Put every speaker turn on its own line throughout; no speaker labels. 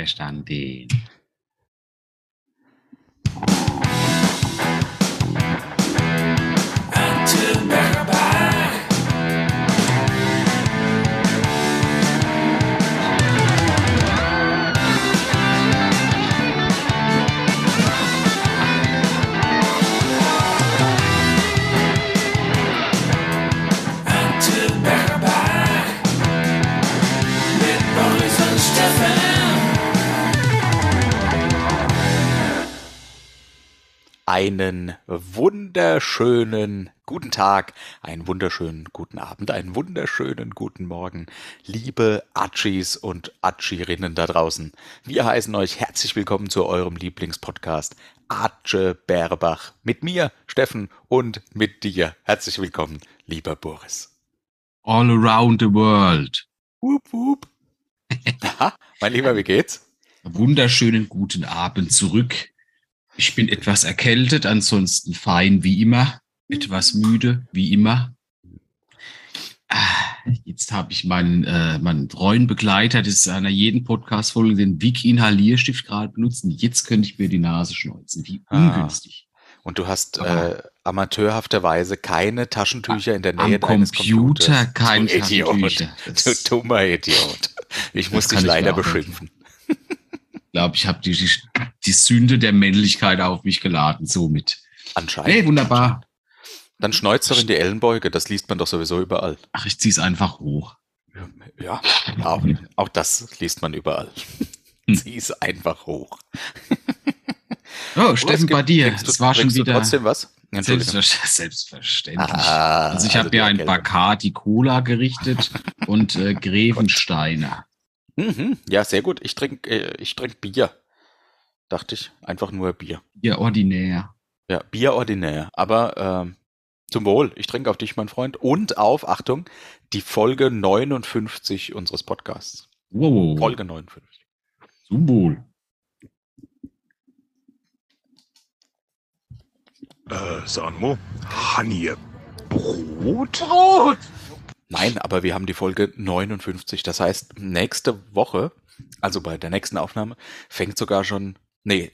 Verstanden.
Einen wunderschönen guten Tag, einen wunderschönen guten Abend, einen wunderschönen guten Morgen, liebe Atschis und Atschirinnen da draußen. Wir heißen euch herzlich willkommen zu eurem Lieblingspodcast Atsche Bärbach. Mit mir, Steffen, und mit dir. Herzlich willkommen, lieber Boris.
All around the world.
Wup, wup. Mein Lieber, wie geht's?
Wunderschönen guten Abend zurück ich bin etwas erkältet, ansonsten fein wie immer, etwas müde wie immer. Ah, jetzt habe ich meinen, äh, meinen treuen Begleiter des einer jeden Podcast-Folge, den Vic Inhalierstift gerade benutzen. Jetzt könnte ich mir die Nase schneuzen. Wie ah. ungünstig.
Und du hast äh, amateurhafterweise keine Taschentücher in der Nähe
am deines Computer Computers. kein
Taschentücher. Du dummer Idiot. Ich muss dich leider beschimpfen
glaube, ich habe die, die, die, Sünde der Männlichkeit auf mich geladen, somit.
Anscheinend.
Hey, wunderbar.
Dann schneuzt doch in die Ellenbeuge, das liest man doch sowieso überall.
Ach, ich zieh's einfach hoch.
Ja, auch, auch das liest man überall. Hm. Zieh's einfach hoch.
Oh, Steffen, bei dir.
Es war schon wieder. trotzdem was?
Selbstverständlich. Ah, also ich also habe mir ein Bacardi Cola gerichtet und äh, Grevensteiner.
Mhm. Ja, sehr gut. Ich trinke äh, ich trink Bier. Dachte ich. Einfach nur Bier.
Bier ordinär.
Ja, Bier ordinär. Aber ähm, zum Wohl. Ich trinke auf dich, mein Freund. Und auf, Achtung, die Folge 59 unseres Podcasts.
Wow.
Folge 59.
Zum Wohl.
Äh, Sanmo, Honey, Brot?
Brot!
Nein, aber wir haben die Folge 59. Das heißt, nächste Woche, also bei der nächsten Aufnahme, fängt sogar schon, nee,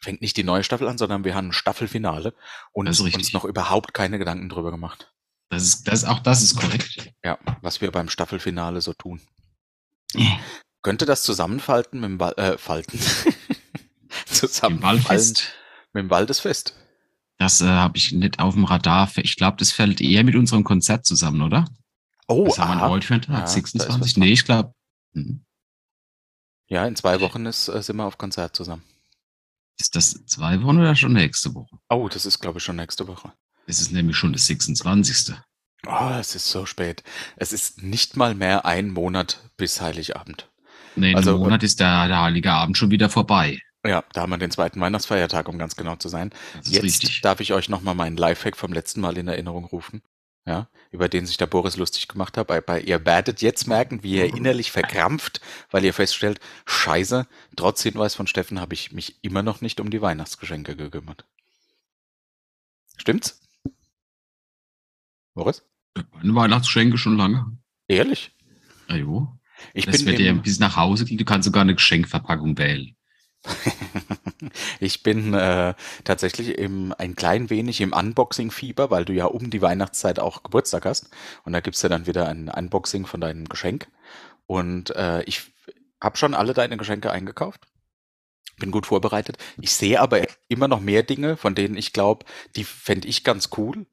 fängt nicht die neue Staffel an, sondern wir haben ein Staffelfinale und uns noch überhaupt keine Gedanken drüber gemacht.
Das ist, das, auch das ist korrekt.
Ja, was wir beim Staffelfinale so tun. Ja. Könnte das zusammenfalten mit dem Wal äh, Falten?
zusammenfallen
mit dem Waldesfest?
Das äh, habe ich nicht auf dem Radar. Ich glaube, das fällt eher mit unserem Konzert zusammen, oder?
Oh,
Was haben wir heute für einen Tag? Ja, 26? Nee, ich glaube. Hm.
Ja, in zwei Wochen ist, äh, sind wir auf Konzert zusammen.
Ist das zwei Wochen oder schon nächste Woche?
Oh, das ist, glaube ich, schon nächste Woche.
Es ist nämlich schon das 26.
Oh, es ist so spät. Es ist nicht mal mehr ein Monat bis Heiligabend.
Nee, also, ein Monat ist der, der Heilige Abend schon wieder vorbei.
Ja, da haben wir den zweiten Weihnachtsfeiertag, um ganz genau zu sein. Jetzt richtig. darf ich euch nochmal meinen Lifehack vom letzten Mal in Erinnerung rufen ja, über den sich der Boris lustig gemacht hat. Bei, bei, ihr werdet jetzt merken, wie ihr innerlich verkrampft, weil ihr feststellt, scheiße, trotz Hinweis von Steffen habe ich mich immer noch nicht um die Weihnachtsgeschenke gekümmert. Stimmt's? Boris?
Meine Weihnachtsgeschenke schon lange.
Ehrlich?
Ja, jo.
Ich
das
bin
dir bis nach Hause ging, du kannst sogar eine Geschenkverpackung wählen.
ich bin äh, tatsächlich im, ein klein wenig im Unboxing-Fieber, weil du ja um die Weihnachtszeit auch Geburtstag hast. Und da gibt's ja dann wieder ein Unboxing von deinem Geschenk. Und äh, ich habe schon alle deine Geschenke eingekauft. Bin gut vorbereitet. Ich sehe aber immer noch mehr Dinge, von denen ich glaube, die fände ich ganz cool.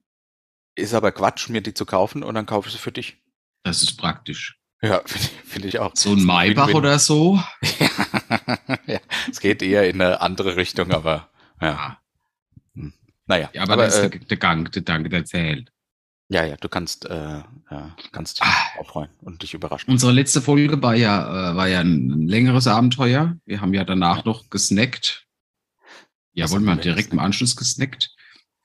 Ist aber Quatsch, mir die zu kaufen und dann kaufe ich sie für dich.
Das ist praktisch.
Ja, finde find ich auch.
So ein Maybach oder so?
ja, es geht eher in eine andere Richtung, aber ja.
Hm. Naja. Ja, aber, aber das ist äh, der, Gang, der Dank, der zählt.
Ja, ja, du kannst, äh, ja, kannst dich ah, freuen und dich überraschen.
Unsere letzte Folge war ja, äh, war ja ein längeres Abenteuer. Wir haben ja danach noch gesnackt. Ja, wollen wir direkt im Anschluss gesnackt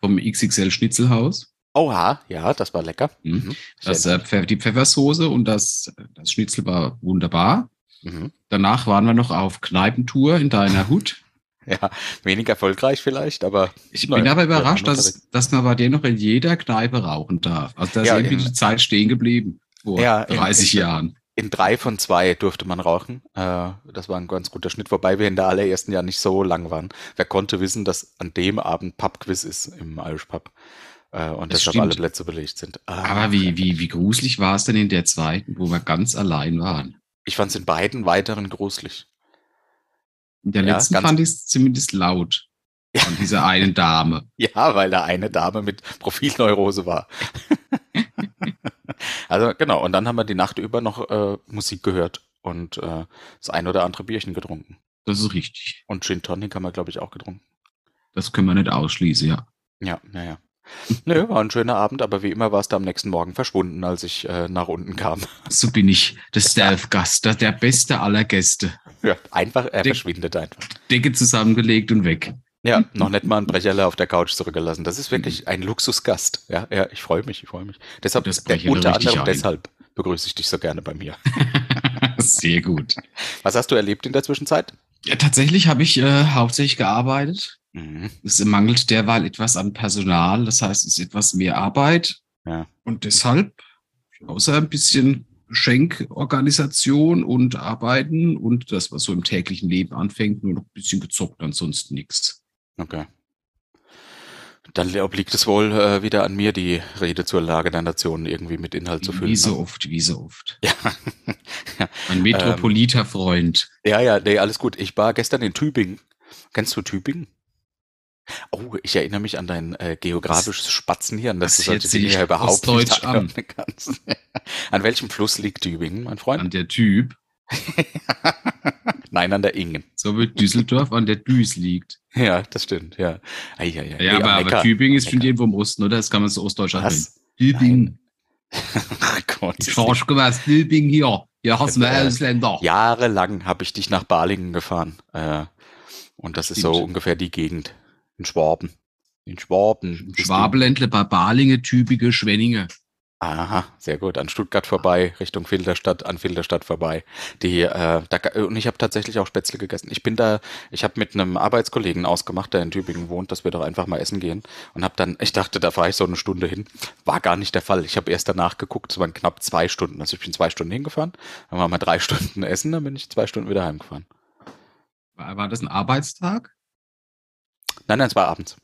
vom XXL Schnitzelhaus.
Oha, ja, das war lecker.
Mhm. mhm. Das, äh, die Pfeffersoße und das, das Schnitzel war wunderbar. Mhm. Danach waren wir noch auf Kneipentour in deiner Hut.
ja, wenig erfolgreich vielleicht, aber.
Ich nein, bin aber überrascht, dass, dass man bei dir noch in jeder Kneipe rauchen darf. Also da ist ja, irgendwie in, die Zeit stehen geblieben vor ja, 30 in, in, Jahren.
In drei von zwei durfte man rauchen. Äh, das war ein ganz guter Schnitt, wobei wir in der allerersten Jahr nicht so lang waren. Wer konnte wissen, dass an dem Abend Pubquiz ist im Irish Pub äh, und
Das
deshalb
stimmt.
alle Plätze belegt sind. Ah,
Aber wie, wie, wie gruselig war es denn in der zweiten, wo wir ganz allein waren?
Ich fand es in beiden weiteren gruselig.
In der
Ja,
letzten fand ich es zumindest laut. Von dieser einen Dame.
Ja, weil da eine Dame mit Profilneurose war. also genau, und dann haben wir die Nacht über noch äh, Musik gehört und äh, das ein oder andere Bierchen getrunken.
Das ist richtig.
Und Gin Tonic haben wir, glaube ich, auch getrunken.
Das können wir nicht ausschließen, ja.
Ja, naja. Nö, war ein schöner Abend, aber wie immer war es da am nächsten Morgen verschwunden, als ich äh, nach unten kam.
So bin ich. Der Stealth-Gast, der, der beste aller Gäste.
Ja, einfach, er
Dick.
verschwindet einfach.
Decke zusammengelegt und weg.
Ja, noch nicht mal ein Brecherle auf der Couch zurückgelassen. Das ist wirklich ein Luxusgast. Ja, ja, ich freue mich, ich freue mich. Deshalb, unter anderem
ein.
deshalb begrüße ich dich so gerne bei mir.
Sehr gut.
Was hast du erlebt in der Zwischenzeit?
Ja, tatsächlich habe ich äh, hauptsächlich gearbeitet.
Mhm.
Es mangelt derweil etwas an Personal, das heißt, es ist etwas mehr Arbeit.
Ja.
Und deshalb, außer ein bisschen Geschenkorganisation und Arbeiten und das, was so im täglichen Leben anfängt, nur noch ein bisschen gezockt, ansonsten nichts.
Okay. Dann obliegt es wohl äh, wieder an mir, die Rede zur Lage der Nation irgendwie mit Inhalt zu füllen.
Wie so
ne?
oft, wie so oft.
Ja.
Ein metropoliter Freund.
ja, ja, nee, alles gut. Ich war gestern in Tübingen. Kennst du Tübingen? Oh, ich erinnere mich an dein äh, geografisches Spatzenhirn, dass
das
du
hört
solche Dinge ja überhaupt nicht
an.
kannst. an welchem Fluss liegt Tübingen, mein Freund?
An der Typ,
Nein, an der Ingen.
so wie Düsseldorf an der Düs liegt.
Ja, das stimmt, ja. Ei, ei, ei.
Ja, aber, aber. Tübingen ist schon irgendwo im Osten, oder? Das kann man so ostdeutsch anwenden.
Was?
Tübingen.
Ach Gott.
Ich Tübingen hier. Hier hast du
Äh,
Ausländer.
Jahrelang habe ich dich nach Balingen gefahren. Äh, und das ist so ungefähr die Gegend. In Schwaben. In Schwaben.
Schwabeländle bei Balinge, Tübige, Schwenninge.
Aha, sehr gut. An Stuttgart vorbei, Richtung Filderstadt, an Filderstadt vorbei. Die, äh, da, und ich habe tatsächlich auch Spätzle gegessen. Ich bin da, ich habe mit einem Arbeitskollegen ausgemacht, der in Tübingen wohnt, dass wir doch einfach mal essen gehen. Und habe dann, ich dachte, da fahre ich so eine Stunde hin. War gar nicht der Fall. Ich habe erst danach geguckt, es waren knapp zwei Stunden. Also ich bin zwei Stunden hingefahren, dann waren wir drei Stunden essen, dann bin ich zwei Stunden wieder heimgefahren.
War, das ein Arbeitstag?
Nein, nein, es war abends.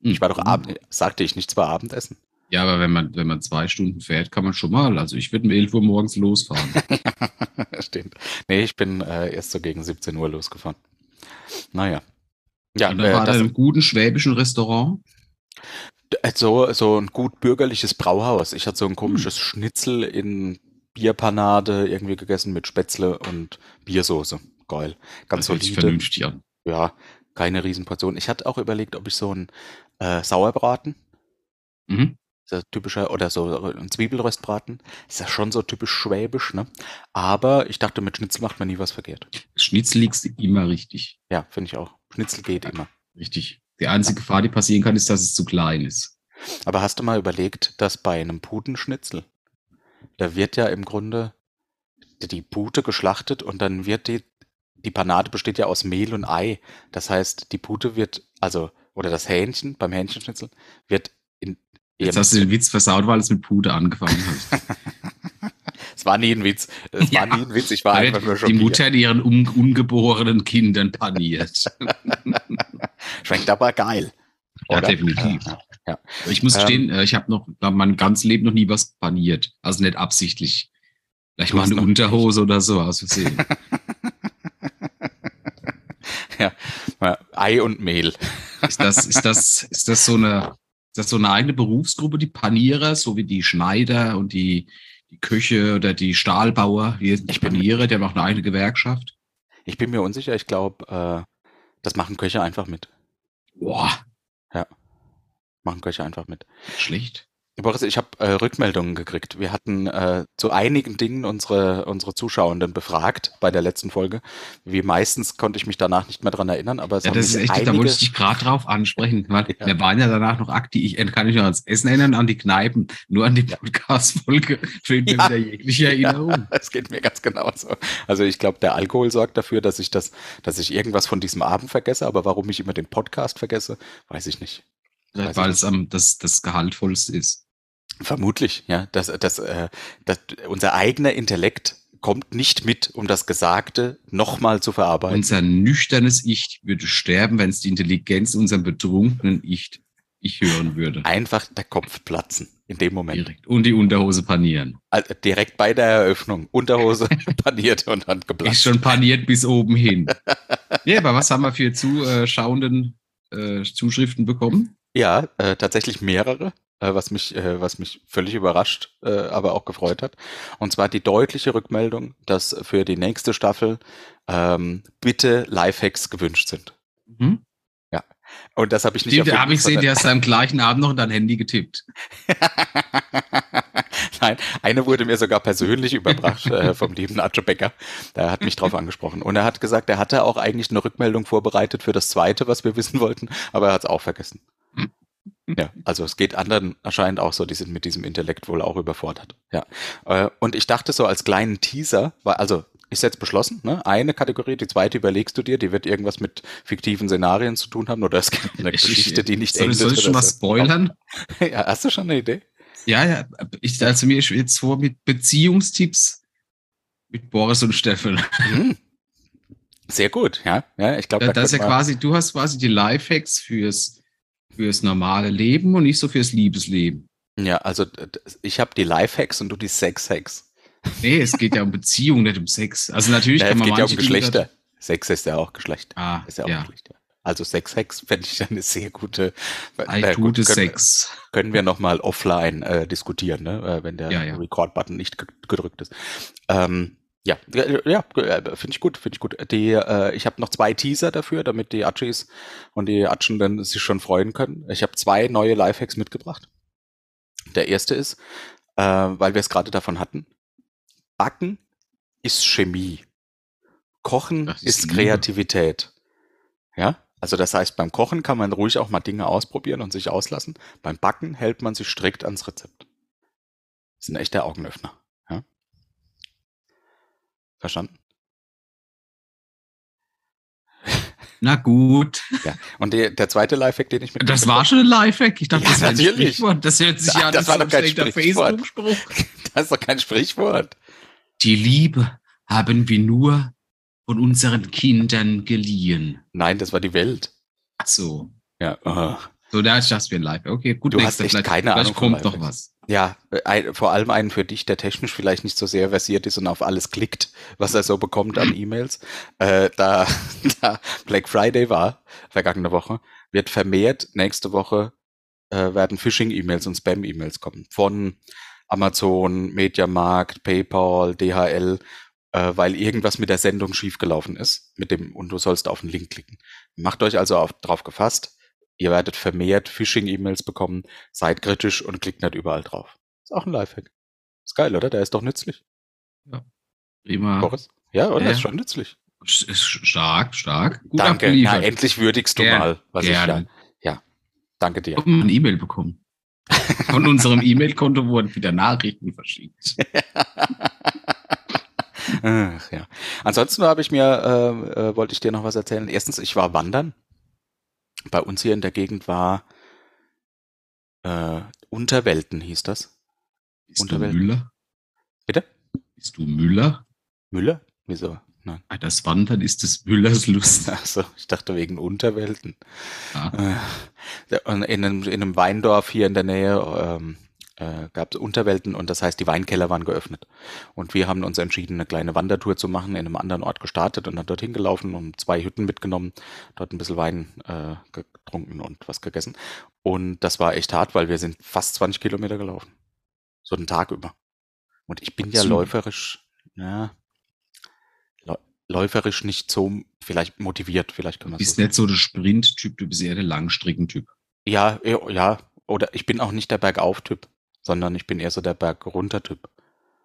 Ich war doch
Mhm.
Abend, sagte ich nicht, es war Abendessen.
Ja, aber wenn man, wenn man zwei Stunden fährt, kann man schon mal. Also ich würde um 11 Uhr morgens losfahren.
Stimmt. Nee, ich bin äh, erst so gegen 17 Uhr losgefahren. Naja. Ja,
Und dann
äh,
war
das,
in einem guten schwäbischen Restaurant.
äh, so, so ein gut bürgerliches Brauhaus. Ich hatte so ein
Hm.
komisches Schnitzel in Bierpanade irgendwie gegessen mit Spätzle und Biersoße. Geil. Ganz
Das
solide.
vernünftig an.
Ja, keine Riesenportion. Ich hatte auch überlegt, ob ich so ein äh, Sauerbraten,
Mhm.
So typischer, oder so ein Zwiebelröstbraten, ist ja schon so typisch schwäbisch, ne? Aber ich dachte, mit Schnitzel macht man nie was verkehrt.
Schnitzel liegst du immer richtig.
Ja, finde ich auch. Schnitzel geht immer.
Richtig. Die einzige Gefahr, die passieren kann, ist, dass es zu klein ist.
Aber hast du mal überlegt, dass bei einem Putenschnitzel, da wird ja im Grunde die Pute geschlachtet und dann wird die, die Panade besteht ja aus Mehl und Ei. Das heißt, die Pute wird, also, oder das Hähnchen beim Hähnchenschnitzel wird
Jetzt hast du den Witz versaut, weil es mit Pude angefangen hat.
Es war nie ein Witz. Es
Ja.
war nie ein Witz. Ich war einfach nur schon.
die Mutter ihren un ungeborenen Kindern paniert.
Schmeckt aber geil.
Ja,
Oder?
definitiv.
Ja, ja.
Ich muss
Ähm,
gestehen, äh, ich habe noch mein ganzes Leben noch nie was paniert. Also nicht absichtlich. Vielleicht mal eine Unterhose oder so aus Versehen.
Ja, Ei und Mehl.
Ist das, ist das, ist das so eine, ist das so eine eigene Berufsgruppe, die Panierer, so wie die Schneider und die, die Köche oder die Stahlbauer, die
Ich
Panierer, die haben auch eine eigene Gewerkschaft?
Ich bin mir unsicher. Ich glaube, äh, das machen Köche einfach mit.
Boah,
Machen Köche einfach mit.
schlecht.
Boris, ich habe äh, Rückmeldungen gekriegt. Wir hatten äh, zu einigen Dingen unsere, unsere Zuschauenden befragt bei der letzten Folge. Wie meistens konnte ich mich danach nicht mehr dran erinnern, aber es
Ja, das ist echt, da
einige,
wollte ich dich gerade drauf ansprechen, weil
Ja.
wir waren ja danach noch aktiv. Ich kann mich noch ans Essen erinnern, an die Kneipen, nur an die Podcast-Folge fehlt mir
Ja.
wieder jegliche Erinnerung.
Es geht mir ganz genauso. Also ich glaube, der Alkohol sorgt dafür, dass ich das, dass ich irgendwas von diesem Abend vergesse, aber warum ich immer den Podcast vergesse, weiß ich nicht.
Weil es am das, das Gehaltvollste ist.
Vermutlich, ja. Dass, dass, äh, dass unser eigener Intellekt kommt nicht mit, um das Gesagte nochmal zu verarbeiten.
Unser nüchternes Ich würde sterben, wenn es die Intelligenz unserem betrunkenen Ich, ich hören würde.
Einfach der Kopf platzen in dem Moment.
Direkt. Und die Unterhose panieren.
Also direkt bei der Eröffnung. Unterhose paniert und dann
Ist
geplatzt.
schon paniert bis oben hin. ja, aber was haben wir für zuschauenden äh, Zuschriften bekommen?
Ja, äh, tatsächlich mehrere, äh, was, mich, äh, was mich völlig überrascht, äh, aber auch gefreut hat. Und zwar die deutliche Rückmeldung, dass für die nächste Staffel ähm, bitte Lifehacks gewünscht sind.
Mhm.
Und das habe ich nicht
da habe ich gesehen, der hast du am gleichen Abend noch in dein Handy getippt.
Nein, eine wurde mir sogar persönlich überbracht äh, vom lieben Atje Becker. Der hat mich drauf angesprochen. Und er hat gesagt, er hatte auch eigentlich eine Rückmeldung vorbereitet für das zweite, was wir wissen wollten, aber er hat es auch vergessen. Ja, also es geht anderen anscheinend auch so, die sind mit diesem Intellekt wohl auch überfordert. Ja. Äh, Und ich dachte so als kleinen Teaser, weil, also ist jetzt beschlossen, ne? Eine Kategorie, die zweite überlegst du dir, die wird irgendwas mit fiktiven Szenarien zu tun haben oder es gibt eine Geschichte, die nicht
soll, soll ich schon
so.
spoilern?
Ja, hast du schon eine Idee?
Ja, ja. Ich also mir jetzt vor mit Beziehungstipps mit Boris und Steffen.
Mhm. Sehr gut, ja. ja ich glaube,
Da, das ist ja quasi, du hast quasi die Lifehacks fürs, fürs normale Leben und nicht so fürs Liebesleben.
Ja, also ich habe die Lifehacks und du die Sex-Hacks.
Nee, es geht ja um Beziehung, nicht um Sex. Also natürlich
Ja,
kann
es
man
geht ja um
Dinge-
Geschlechter. Sex ist ja auch Geschlecht.
Ah,
Ist ja auch
ja.
Geschlecht. Also Sex-Hacks fände ich eine sehr gute.
I
äh,
do
gut,
the
können,
Sex.
können wir nochmal offline äh, diskutieren, ne? äh, wenn der
Ja, ja.
Record-Button nicht ge- gedrückt ist. Ähm, ja, ja, äh, finde ich gut, finde ich gut. Die, äh, ich habe noch zwei Teaser dafür, damit die Atschis und die Atschen dann sich schon freuen können. Ich habe zwei neue Lifehacks mitgebracht. Der erste ist, äh, weil wir es gerade davon hatten, Backen ist Chemie. Kochen
ist
ist. Kreativität. Ja, also das heißt, beim Kochen kann man ruhig auch mal Dinge ausprobieren und sich auslassen. Beim Backen hält man sich strikt ans Rezept. Das ist ein echter Augenöffner. Verstanden?
Na gut.
Ja. Und der, der zweite Lifehack, den ich mit
Das war schon ein Lifehack. Ich dachte,
Ja,
das wäre ein. Sprichwort. Das hört sich ja an
Das war doch kein Sprichwort.
Facebook-Spruch.
Das ist doch kein Sprichwort.
Die Liebe haben wir nur von unseren Kindern geliehen.
Nein, das war die Welt.
Ach so.
Ja. oh.
So, da ist das für ein Live. Okay, gut.
Du hast echt
vielleicht,
keine
vielleicht
Ahnung von
kommt noch was.
Ja, äh, ein, vor allem einen für dich, der technisch vielleicht nicht so sehr versiert ist und auf alles klickt, was er so bekommt an E-Mails. Äh, da, da Black Friday war, vergangene Woche, wird vermehrt nächste Woche äh, werden Phishing-E-Mails und Spam-E-Mails kommen. Von Amazon, Mediamarkt, PayPal, DHL, äh, weil irgendwas mit der Sendung schiefgelaufen ist. Mit dem, und du sollst auf den Link klicken. Macht euch also auf, drauf gefasst. Ihr werdet vermehrt Phishing-E-Mails bekommen. Seid kritisch und klickt nicht überall drauf. Ist auch ein Lifehack. Ist geil, oder? Der ist doch nützlich.
Prima.
Boris? Ja, oder?
Ja.
Ist schon nützlich.
Sch- Stark, stark. Gut
Danke. Na, endlich würdigst du
Gern,
mal, was ich
Gerne.
ja. Ja. Danke dir.
Ich habe eine E-Mail bekommen. Von unserem E-Mail-Konto wurden wieder Nachrichten verschickt.
Ach, ja. Ansonsten habe ich mir, äh, äh, wollte ich dir noch was erzählen. Erstens, ich war wandern. Bei uns hier in der Gegend war äh, Unterwelten, hieß das.
Bist du
Unterwelt.
Müller?
Bitte?
Bist du Müller?
Müller? Wieso? Nein.
Ah, Das Wandern ist des Müllers Lust.
Achso, ich dachte wegen Unterwelten.
Ah,
Äh, in einem, in einem Weindorf hier in der Nähe ähm, äh, gab es Unterwelten und das heißt, die Weinkeller waren geöffnet. Und wir haben uns entschieden, eine kleine Wandertour zu machen, in einem anderen Ort gestartet und dann dorthin gelaufen und zwei Hütten mitgenommen, dort ein bisschen Wein äh, getrunken und was gegessen. Und das war echt hart, weil wir sind fast 20 Kilometer gelaufen. So einen Tag über. Und ich bin ja
So.
läuferisch, ja, läu- läuferisch nicht so vielleicht motiviert, vielleicht kann
du
man
bist
so
nicht so der Sprint-Typ, du bist eher der Langstreckentyp.
ja, ja. Oder ich bin auch nicht der Bergauf-Typ, sondern ich bin eher so der Berg-runter-Typ.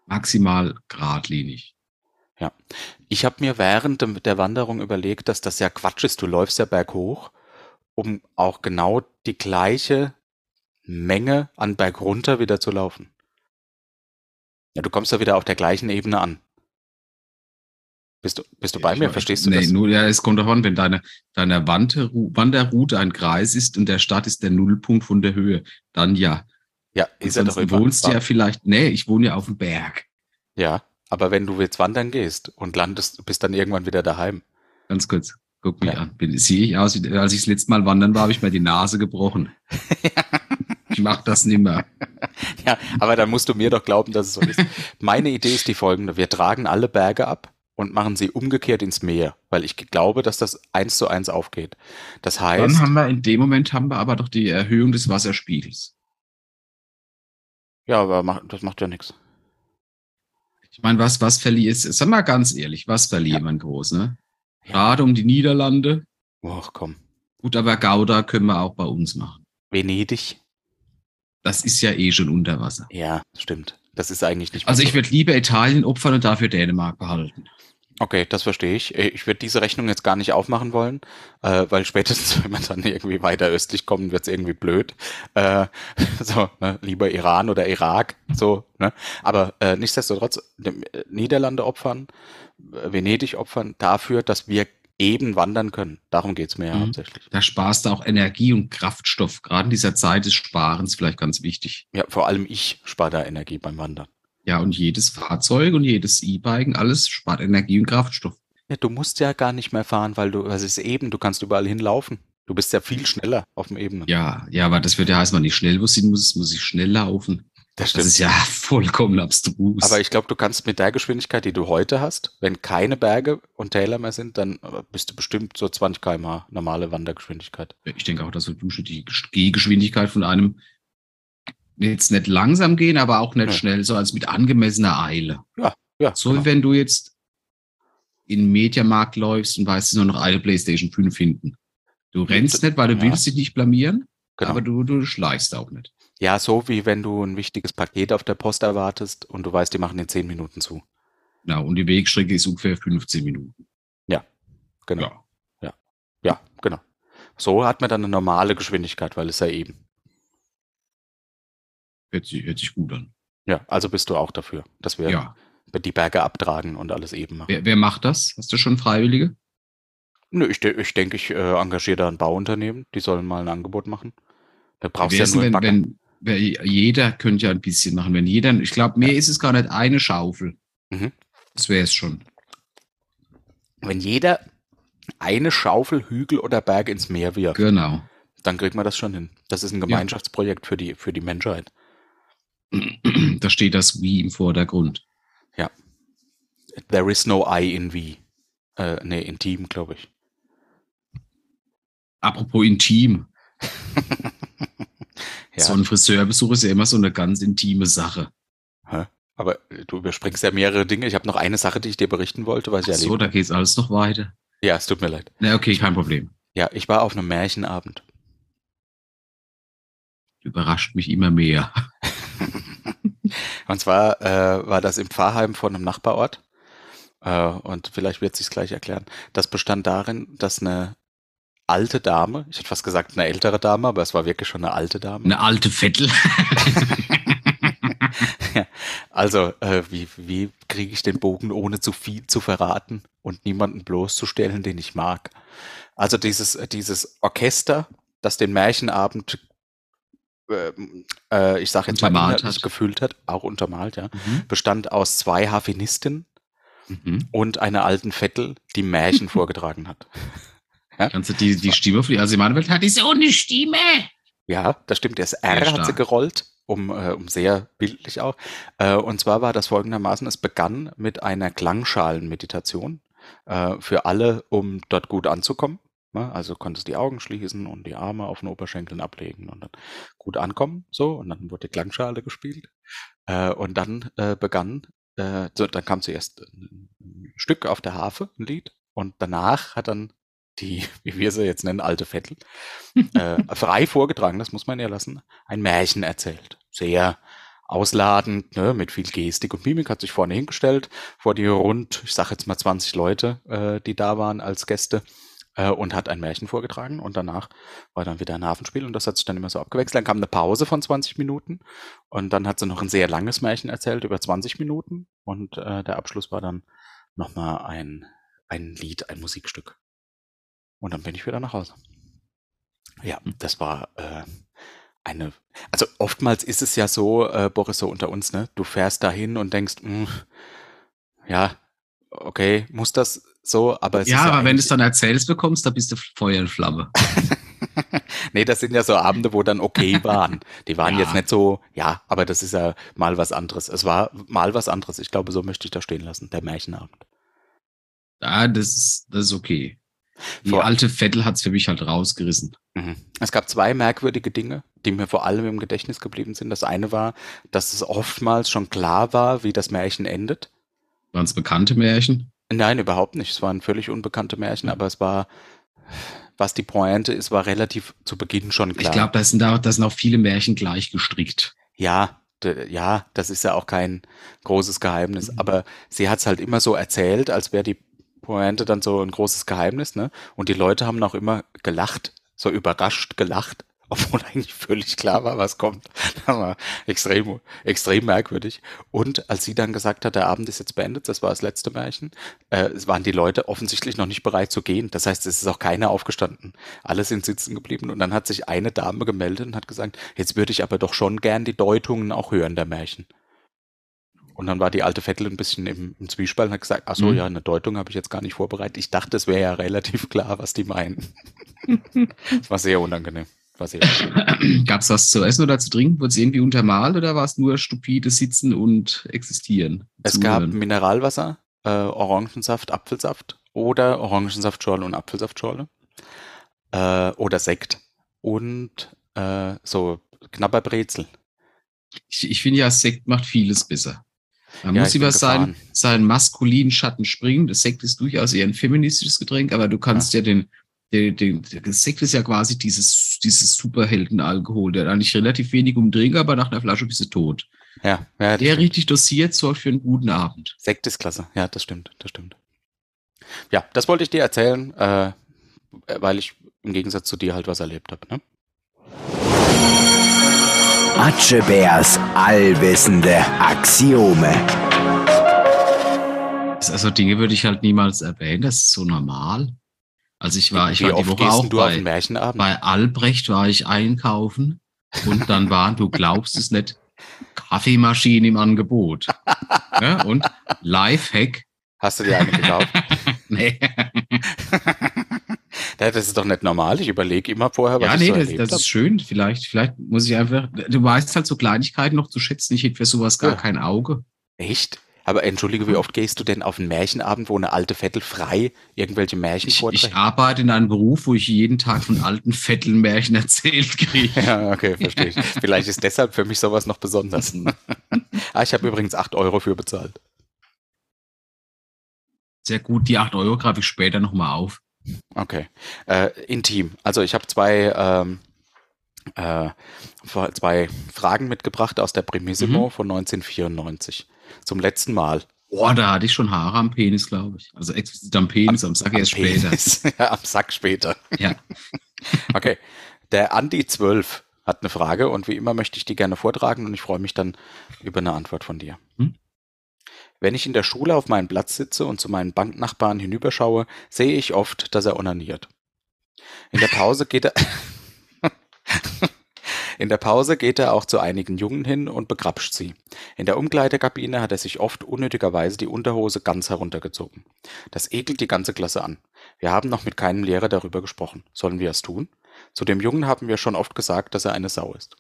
Maximal geradlinig.
Ich habe mir während der Wanderung überlegt, dass das ja Quatsch ist. Du läufst ja berghoch, um auch genau die gleiche Menge an Berg runter wieder zu laufen. Ja, du kommst ja wieder auf der gleichen Ebene an. Bist du, bist du bei
Ich
mir?
weiß-
Verstehst du
nee,
das?
Nur, ja, es kommt davon, wenn deine, deine Wanderroute ein Kreis ist und der Start ist der Nullpunkt von der Höhe, dann ja.
Ja, ist er doch immer.
wohnst du ja vielleicht, nee, ich wohne ja auf dem Berg.
Ja, aber wenn du jetzt wandern gehst und landest, bist dann irgendwann wieder daheim.
Ganz kurz, guck mich
Ja.
an. Bin, sehe ich aus, wie, als ich das letzte Mal wandern war, habe ich mir die Nase gebrochen. Ich mache das nimmer.
Ja, aber dann musst du mir doch glauben, dass es so ist. Meine Idee ist die folgende. Wir tragen alle Berge ab und machen sie umgekehrt ins Meer, weil ich glaube, dass das eins zu eins aufgeht. Das
Dann
heißt,
haben wir in dem Moment haben wir aber doch die Erhöhung des Wasserspiegels.
Ja, aber das macht ja nichts.
Ich meine, was, was verliert, sag mal ganz ehrlich, was verliert
Ja.
man groß, ne?
Ja.
Gerade um die Niederlande.
Och, komm.
Gut, aber Gouda können wir auch bei uns machen.
Venedig?
Das ist ja eh schon unter Wasser.
Ja, stimmt. Das ist eigentlich nicht
Also ich würde lieber Italien opfern und dafür Dänemark behalten.
Okay, das verstehe ich. Äh, Ich würde diese Rechnung jetzt gar nicht aufmachen wollen, äh, weil spätestens, wenn wir dann irgendwie weiter östlich kommen, wird es irgendwie blöd. Äh, so, ne? lieber Iran oder Irak, so, ne? Aber äh, nichtsdestotrotz, äh, Niederlande opfern, äh, Venedig opfern, dafür, dass wir eben wandern können. Darum geht's mir ja
Mhm.
hauptsächlich.
Da sparst du auch Energie und Kraftstoff. Gerade in dieser Zeit des Sparens vielleicht ganz wichtig.
Ja, vor allem ich spare da Energie beim Wandern.
Ja, und jedes Fahrzeug und jedes E-Biken, alles spart Energie und Kraftstoff.
Ja, du musst ja gar nicht mehr fahren, weil du, es ist eben, du kannst überall hinlaufen. Du bist ja viel schneller auf dem Ebenen.
Ja, ja, aber das wird ja heißen, wenn ich schnell muss, muss, muss ich schnell laufen.
das
Das ist ja vollkommen abstrus.
Aber ich glaube, du kannst mit der Geschwindigkeit, die du heute hast, wenn keine Berge und Täler mehr sind, dann äh, bist du bestimmt so 20 km/h normale Wandergeschwindigkeit.
ich denke auch, dass Dusche die Gehgeschwindigkeit von einem jetzt nicht langsam gehen, aber auch nicht
Ja.
schnell, so als mit angemessener Eile.
Ja,
So
genau.
wie wenn du jetzt in den Mediamarkt läufst und weißt, nur noch eine PlayStation 5 hinten. Du rennst nicht, weil du
Ja.
willst dich nicht blamieren,
genau.
aber du, du schleichst auch nicht.
Ja, so wie wenn du ein wichtiges Paket auf der Post erwartest und du weißt, die machen in 10 Minuten zu.
Genau, und die Wegstrecke ist ungefähr 15 Minuten.
Genau.
Ja.
Ja, genau. So hat man dann eine normale Geschwindigkeit, weil es ja eben.
Hört sich, hört sich gut an.
Ja, also bist du auch dafür, dass wir
Ja.
die Berge abtragen und alles eben machen.
Wer, wer macht das? Hast du schon Freiwillige?
Nö, ich, ich denke, ich äh, engagiere da ein Bauunternehmen, die sollen mal ein Angebot machen. Da brauchst du ja nur
wenn, wenn, wer, jeder könnte ja ein bisschen machen. Wenn jeder, ich glaube, mehr ist es gar nicht eine Schaufel.
Mhm.
Das wäre es schon.
Wenn jeder eine Schaufel Hügel oder Berg ins Meer wirft,
Genau.
dann kriegt man das schon hin. Das ist ein Gemeinschaftsprojekt für die, für die Menschheit.
Da steht das Wie im Vordergrund.
There is no I in V. Äh, nee, in Team, glaube ich.
Apropos intim.
Ja,
So ein Friseurbesuch ist ja immer so eine ganz intime Sache.
aber du überspringst ja mehrere Dinge. Ich habe noch eine Sache, die ich dir berichten wollte, was ich
so,
erlebt
da geht's alles noch weiter.
Ja, es tut mir leid.
Na, okay, kein Problem.
Ja, ich war auf einem Märchenabend.
Überrascht mich immer mehr.
Und zwar äh, war das im Pfarrheim von einem Nachbarort. Äh, und vielleicht wird sich's gleich erklären. Das bestand darin, dass eine alte Dame, ich hätte fast gesagt eine ältere Dame, aber es war wirklich schon eine alte Dame.
Eine alte Vettel.
Also, äh, wie, wie kriege ich den Bogen, ohne zu viel zu verraten und niemanden bloßzustellen, den ich mag? Also dieses, dieses Orchester, das den Märchenabend, äh, äh, ich sage jetzt mal, inhaltlich
hat.
gefüllt hat, auch untermalt, ja,
Mhm.
bestand aus zwei Harfenisten
Mhm.
und einer alten Vettel, die Märchen vorgetragen hat.
Kannst du die, die Stimme von also Emanuel hat die so eine Stimme.
Ja, das stimmt. Das R hat sie gerollt, um, äh, um sehr bildlich auch. Äh, und zwar war das folgendermaßen, es begann mit einer Klangschalenmeditation äh, für alle, um dort gut anzukommen. Ne? Also konntest die Augen schließen und die Arme auf den Oberschenkeln ablegen und dann gut ankommen. So, und dann wurde die Klangschale gespielt. Äh, und dann äh, begann, äh, so, dann kam zuerst ein Stück auf der Harfe, ein Lied. Und danach hat dann die, wie wir sie jetzt nennen, alte Vettel, äh, frei vorgetragen, das muss man ja lassen, ein Märchen erzählt. Sehr ausladend, ne, mit viel Gestik und Mimik, hat sich vorne hingestellt, vor die rund, ich sage jetzt mal 20 Leute, äh, die da waren als Gäste, äh, und hat ein Märchen vorgetragen und danach war dann wieder ein Hafenspiel und das hat sich dann immer so abgewechselt. Dann kam eine Pause von 20 Minuten und dann hat sie noch ein sehr langes Märchen erzählt, über 20 Minuten und äh, der Abschluss war dann nochmal ein, ein Lied, ein Musikstück. Und dann bin ich wieder nach Hause. Ja, das war äh, eine. Also oftmals ist es ja so, äh, Boris, so unter uns, ne? Du fährst dahin und denkst, mh, ja, okay, muss das so, aber es
ja,
ist
aber wenn du es dann erzählst bekommst, da bist du Feuer und Flamme.
nee, das sind ja so Abende, wo dann okay waren. Die waren
Ja.
jetzt nicht so, ja, aber das ist ja mal was anderes. Es war mal was anderes. Ich glaube, so möchte ich da stehen lassen, der Märchenabend.
Ja, das ist, das ist okay. Die
Vor-
alte Vettel hat's für mich halt rausgerissen.
Mhm. Es gab zwei merkwürdige Dinge, die mir vor allem im Gedächtnis geblieben sind. Das eine war, dass es oftmals schon klar war, wie das Märchen endet.
Waren es bekannte Märchen?
Nein, überhaupt nicht. Es waren völlig unbekannte Märchen, aber es war, was die Pointe ist, war relativ zu Beginn schon klar.
Ich glaube, da sind, da, sind auch viele Märchen gleich gestrickt.
Ja, ja, das ist ja auch kein großes Geheimnis.
Mhm.
Aber sie hat es halt immer so erzählt, als wäre die Pointe dann so ein großes Geheimnis, ne? Und die Leute haben auch immer gelacht, so überrascht gelacht, obwohl eigentlich völlig klar war, was kommt. Das war extrem, extrem merkwürdig. Und als sie dann gesagt hat, der Abend ist jetzt beendet, das war das letzte Märchen, äh, waren die Leute offensichtlich noch nicht bereit zu gehen. Das heißt, es ist auch keiner aufgestanden. Alle sind sitzen geblieben und dann hat sich eine Dame gemeldet und hat gesagt, jetzt würde ich aber doch schon gern die Deutungen auch hören der Märchen. Und dann war die alte Vettel ein bisschen im, im Zwiespalt und hat gesagt, ach so,
Mhm.
ja, eine Deutung habe ich jetzt gar nicht vorbereitet. Ich dachte, es wäre ja relativ klar, was die meinen. Das war sehr unangenehm. Unangenehm.
Gab es was zu essen oder zu trinken? Wurde es irgendwie untermalt oder war es nur stupide Sitzen und Existieren?
Es gab
Zuhören?
Mineralwasser, äh, Orangensaft, Apfelsaft oder Orangensaftschorle und Apfelsaftschorle. Äh, oder Sekt. Und äh, so knapper Brezel.
Ich, ich finde ja, Sekt macht vieles besser. Man
Ja,
muss über seinen, seinen maskulinen Schatten springen. Das Sekt ist durchaus eher ein feministisches Getränk, aber du kannst ja, den, den, den, der Sekt ist ja quasi dieses, dieses Superheldenalkohol, der eigentlich relativ wenig umdringt, aber nach einer Flasche bist du tot.
Ja, ja
Der
stimmt.
richtig dosiert sorgt für einen guten Abend.
Sekt ist klasse. Ja, das stimmt, das stimmt. Ja, das wollte ich dir erzählen, äh, weil ich im Gegensatz zu dir halt was erlebt habe. Ne?
Atschebärs allwissende Axiome.
Also Dinge würde ich halt niemals erwähnen, das ist so normal. Also ich war, ich
Wie
war die Woche auch bei, bei Albrecht war ich einkaufen und dann waren, du glaubst es nicht, Kaffeemaschinen im Angebot. Ja, und Lifehack.
Hast du dir eine gekauft?
Nee.
Das ist doch nicht normal. Ich überlege immer vorher, was
Ja,
ich
nee,
so
das, das ist schön. Vielleicht, vielleicht muss ich einfach, du weißt halt so Kleinigkeiten noch zu schätzen. Ich hätte für sowas gar
Ja.
kein Auge.
Echt? Aber entschuldige, wie oft gehst du denn auf einen Märchenabend, wo eine alte Vettel frei irgendwelche Märchen
Ich, ich
vorträgt?
arbeite in einem Beruf, wo ich jeden Tag von alten Vettelmärchen erzählt kriege.
Ja, okay, verstehe ich. Vielleicht ist deshalb für mich sowas noch besonders. ah, ich habe übrigens 8 Euro für bezahlt.
Sehr gut, die 8 Euro greife ich später nochmal auf.
Okay. Äh, intim. Also ich habe zwei, ähm, äh, zwei Fragen mitgebracht aus der Primissimo
Mhm.
von 1994. Zum letzten Mal.
Boah, da hatte ich schon Haare am Penis, glaube ich. Also explizit am Penis, am Sack erst
Am
später.
Penis. ja, am Sack später.
Ja.
Okay. Der Andi 12 hat eine Frage und wie immer möchte ich die gerne vortragen und ich freue mich dann über eine Antwort von dir.
Hm?
Wenn ich in der Schule auf meinem Platz sitze und zu meinen Banknachbarn hinüberschaue, sehe ich oft, dass er onaniert. In der Pause geht er In der Pause geht er auch zu einigen Jungen hin und begrapscht sie. In der Umkleidekabine hat er sich oft unnötigerweise die Unterhose ganz heruntergezogen. Das ekelt die ganze Klasse an. Wir haben noch mit keinem Lehrer darüber gesprochen. Sollen wir es tun? Zu dem Jungen haben wir schon oft gesagt, dass er eine Sau ist.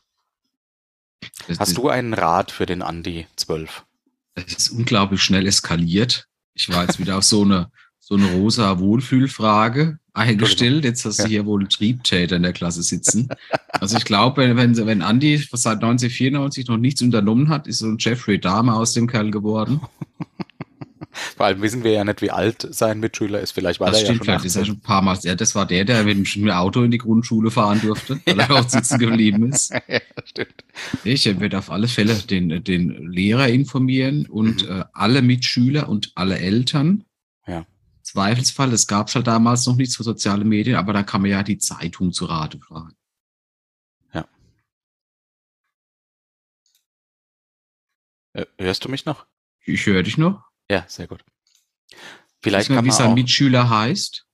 Das,
Hast du einen Rat für den Andi 12?
Das ist unglaublich schnell eskaliert. Ich war jetzt wieder auf so eine, so eine rosa Wohlfühlfrage eingestellt. Jetzt hast du
Ja.
hier wohl einen Triebtäter in der Klasse sitzen. Also ich glaube, wenn, wenn, wenn Andi seit 1994 noch nichts unternommen hat, ist so ein Jeffrey Dahmer aus dem Kerl geworden.
Vor allem wissen wir ja nicht, wie alt sein Mitschüler ist. Vielleicht war
das
er
stimmt,
ja
vielleicht
schon
ist er
18.
schon ein paar Mal. Ja, das war der, der mit dem Auto in die Grundschule fahren durfte, weil er auch sitzen geblieben ist.
ja, stimmt.
Ich werde auf alle Fälle den, den Lehrer informieren und
Mhm.
äh, alle Mitschüler und alle Eltern.
Ja.
Zweifelsfall, es gab halt damals noch nichts für soziale Medien, aber da kann man ja die Zeitung zu Rate fragen.
Äh, Hörst du mich noch?
Ich höre dich noch.
Ja, sehr gut. Vielleicht kann
wie
man
sein
auch,
Mitschüler heißt.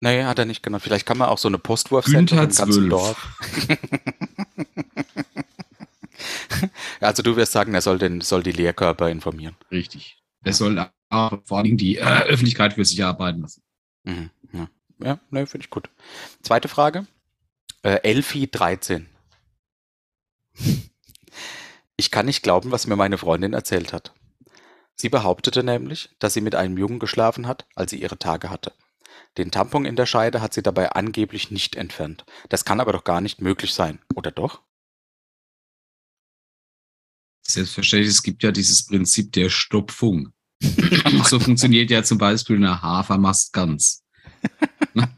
naja, hat er nicht genannt. Vielleicht kann man auch so eine Postwurfsendung
Günther
im ganzen
12.
Dorf. also du wirst sagen, er soll, den, soll die Lehrkörper informieren.
Richtig. Der soll aber vor allem die äh, Öffentlichkeit für sich arbeiten lassen.
Mhm. Ja, ja ne, finde ich gut. Zweite Frage. Äh, Elfi 13. Ich kann nicht glauben, was mir meine Freundin erzählt hat. Sie behauptete nämlich, dass sie mit einem Jungen geschlafen hat, als sie ihre Tage hatte. Den Tampon in der Scheide hat sie dabei angeblich nicht entfernt. Das kann aber doch gar nicht möglich sein, oder doch?
Selbstverständlich, es gibt ja dieses Prinzip der Stopfung. so funktioniert ja zum Beispiel eine Hafermast ganz.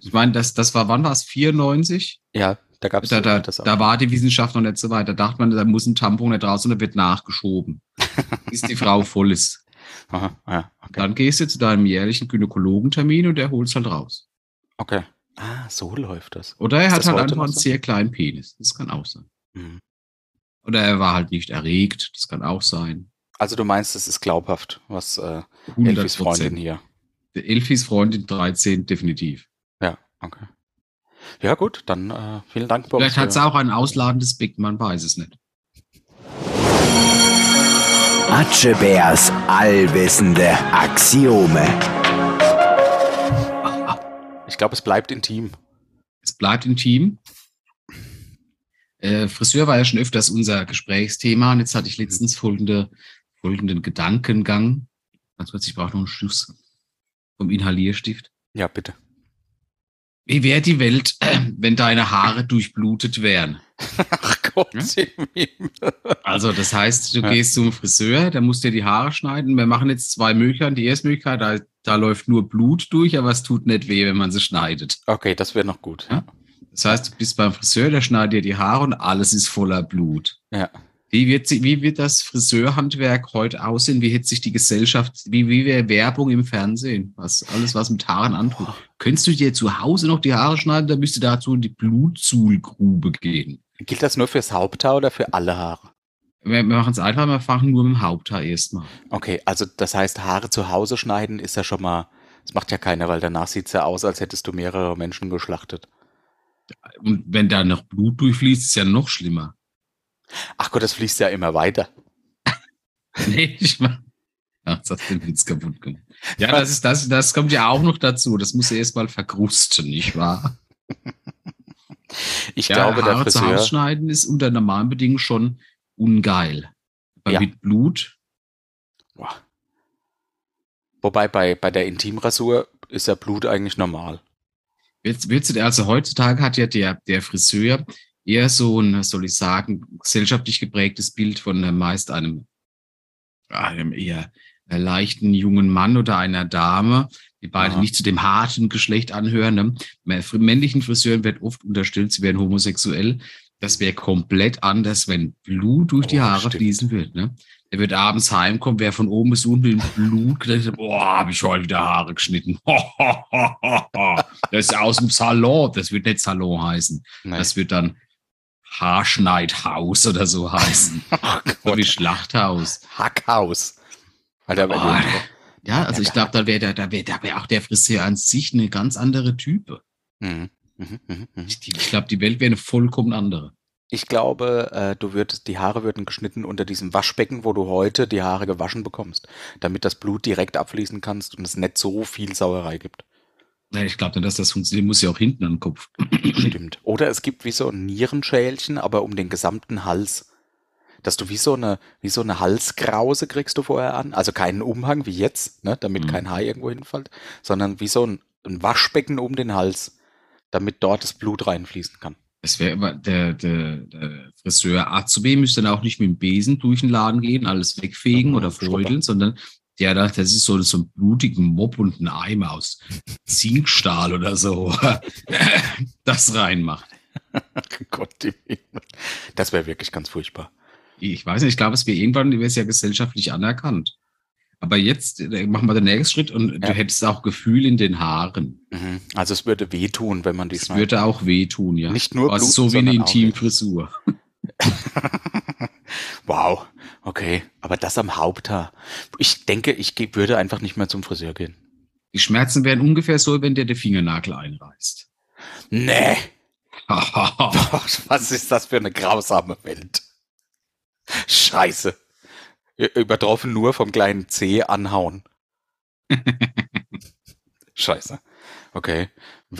Ich meine, das, das war, wann war es? 94?
Ja, da gab es
Da, da,
das auch.
da war die Wissenschaft noch nicht so weit. Da dachte man, da muss ein Tampon nicht raus und da wird nachgeschoben. Bis die Frau voll ist.
Aha, ja, okay.
Dann gehst du zu deinem jährlichen Gynäkologentermin und der holt's halt raus.
okay. Ah, so läuft das.
Oder er
Ist
hat halt einfach einen
so?
sehr kleinen Penis. Das kann auch sein.
Mhm.
Oder er war halt nicht erregt. Das kann auch sein.
Also du meinst, es ist glaubhaft, was äh,
100
Elfis Freundin hier.
Elfis Freundin 13 definitiv.
Ja, okay. Ja gut, dann äh, vielen Dank.
Vielleicht hat
für-
auch ein ausladendes Big, man weiß es nicht.
Atschebärs allwissende Axiome.
Ich glaube, es bleibt intim.
Es bleibt intim. Äh, Friseur war ja schon öfters unser Gesprächsthema und jetzt hatte ich letztens folgende, folgenden Gedankengang. Ganz kurz, ich brauche noch einen Schluss vom Inhalierstift.
Ja, bitte.
Wie wäre die Welt, wenn deine Haare durchblutet wären?
Ach Gott, Himmel.
Also, das heißt, du
Ja.
gehst zum Friseur, der muss dir die Haare schneiden. Wir machen jetzt zwei Möglichkeiten. Die erste Möglichkeit, da, da läuft nur Blut durch, aber es tut nicht weh, wenn man sie schneidet.
Okay, das wäre noch gut.
Ja. Das heißt, du bist beim Friseur, der schneidet dir die Haare und alles ist voller Blut.
Ja.
Wie wird, sie, wie wird das Friseurhandwerk heute aussehen? Wie hätte sich die Gesellschaft, wie, wie wäre Werbung im Fernsehen? Was, alles, was mit Haaren antut. Könntest du dir zu Hause noch die Haare schneiden, dann müsste dazu in die Blutzuhlgrube gehen.
Gilt das nur fürs Haupthaar oder für alle Haare?
Wir, wir machen es einfach, wir fangen nur mit dem Haupthaar erstmal.
Okay, also das heißt, Haare zu Hause schneiden ist ja schon mal, das macht ja keiner, weil danach sieht's ja aus, als hättest du mehrere Menschen geschlachtet.
Und wenn da noch Blut durchfließt, ist ja noch schlimmer.
Ach Gott, das fließt ja immer weiter.
Nee, ich mach. Ach, das hast den Witz kaputt gemacht. Ja, das ist, das, das kommt ja auch noch dazu. Das muss erst mal verkrusten, nicht wahr?
Ich
Ja,
glaube, der
Haare zu
Friseur,
schneiden ist unter normalen Bedingungen schon ungeil. Aber
Ja.
mit Blut,
Boah. wobei bei, bei der Intimrasur ist ja Blut eigentlich normal.
Willst, willst du, also heutzutage hat ja der, der Friseur eher so ein, soll ich sagen, gesellschaftlich geprägtes Bild von meist einem, einem eher äh, leichten jungen Mann oder einer Dame, die beide
Aha.
nicht zu dem harten Geschlecht anhören. Ne? Männlichen Friseuren wird oft unterstellt, sie wären homosexuell. Das wäre komplett anders, wenn Blut durch die
Oh,
Haare
stimmt.
fließen würde. Ne? Er wird abends heimkommen, wer von oben bis unten mit Blut gedacht boah, habe ich heute wieder Haare geschnitten. das ist aus dem Salon. Das wird nicht Salon heißen.
Nee.
Das wird dann Haarschneidhaus oder so heißen.
Ach
So wie Schlachthaus.
Hackhaus. Alter, wenn
Oh,
du-
Ja, also ich glaube, da wäre da wär, da wär auch der Friseur an sich eine ganz andere Type.
Mhm. Mhm, mhm, mhm.
Ich, ich glaube, die Welt wäre eine vollkommen andere.
Ich glaube, äh, du würdest, die Haare würden geschnitten unter diesem Waschbecken, wo du heute die Haare gewaschen bekommst, damit das Blut direkt abfließen kannst und es nicht so viel Sauerei gibt.
Ja, Ich glaube dass das funktioniert. Muss ja auch hinten an den Kopf.
Stimmt. Oder es gibt wie so ein Nierenschälchen, aber um den gesamten Hals. Dass du wie so eine, wie so eine Halskrause kriegst du vorher an. Also keinen Umhang wie jetzt, ne, damit
Mhm.
kein Haar irgendwo hinfällt, sondern wie so ein, ein Waschbecken um den Hals, damit dort das Blut reinfließen kann.
Es wäre aber der, der, der Friseur Azubi müsste dann auch nicht mit dem Besen durch den Laden gehen, alles wegfegen
Mhm,
oder feudeln, sondern der da, das ist so, so ein blutigen Mob und ein Eimer aus Zinkstahl oder so, das reinmacht.
Gott. Das wäre wirklich ganz furchtbar.
Ich weiß nicht, ich glaube, es wäre irgendwann wäre es ja gesellschaftlich anerkannt. Aber jetzt äh, machen wir den nächsten Schritt und
Ja.
du hättest auch Gefühl in den Haaren.
Mhm. Also es würde wehtun, wenn man die
Das
schneidet.
würde auch wehtun, ja.
Nicht nur
also
bluten,
so wie eine Intimfrisur.
wow, okay. Aber das am Haupthaar. Ich denke, ich würde einfach nicht mehr zum Friseur gehen.
Die Schmerzen wären ungefähr so, wenn dir der Fingernagel einreißt.
Nee. Was ist das für eine grausame Welt? Scheiße. Übertroffen nur vom kleinen C anhauen. Scheiße. Okay.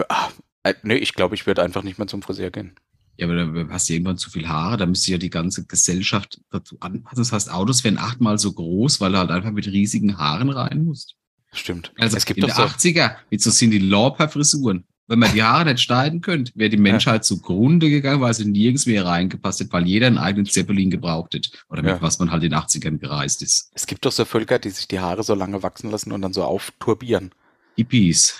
Ah, äh, nee, ich glaube, ich würde einfach nicht mehr zum Friseur gehen.
Ja, aber da hast du irgendwann zu viel Haare, da müsste ja die ganze Gesellschaft dazu anpassen. Das heißt, Autos werden achtmal so groß, weil du halt einfach mit riesigen Haaren rein musst.
Stimmt.
Also
es gibt
in den
so,
80er mit so Cindy Lauper-Frisuren. Wenn man die Haare nicht schneiden könnte, wäre die Menschheit zugrunde gegangen, weil sie nirgends mehr reingepasst hätte, weil jeder einen eigenen Zeppelin gebraucht hätte. Oder mit
Ja.
was man halt in den 80ern gereist ist.
es gibt doch so Völker, die sich die Haare so lange wachsen lassen und dann so aufturbieren.
Hippies.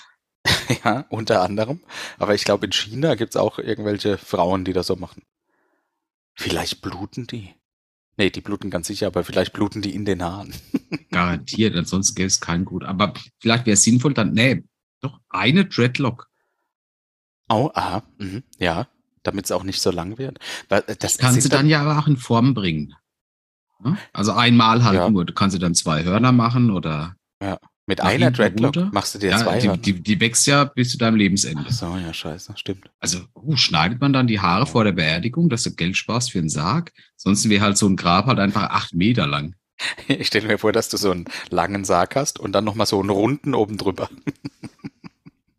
Ja, unter anderem. Aber ich glaube, in China gibt es auch irgendwelche Frauen, die das so machen. Vielleicht bluten die. Nee, die bluten ganz sicher, aber vielleicht bluten die in den Haaren.
Garantiert, ansonsten gäbe es keinen gut. Aber vielleicht wäre es sinnvoll, dann, nee, doch eine Dreadlock.
Oh, aha, mhm, ja, damit es auch nicht so lang wird. Äh, Das
Kannst du dann ja aber auch in Form bringen. Ja? Also einmal halt
Ja.
nur. Du kannst du dann zwei Hörner machen oder
mit
nach
einer Dreadlock
runter?
machst du dir
ja,
zwei.
die, die, die wächst ja bis zu deinem Lebensende.
Ach so, ja, scheiße, stimmt.
Also uh, schneidet man dann die Haare vor der Beerdigung, dass du Geld sparst für einen Sarg? Sonst wäre halt so ein Grab halt einfach acht Meter lang.
Ich stelle mir vor, dass du so einen langen Sarg hast und dann nochmal so einen runden oben drüber.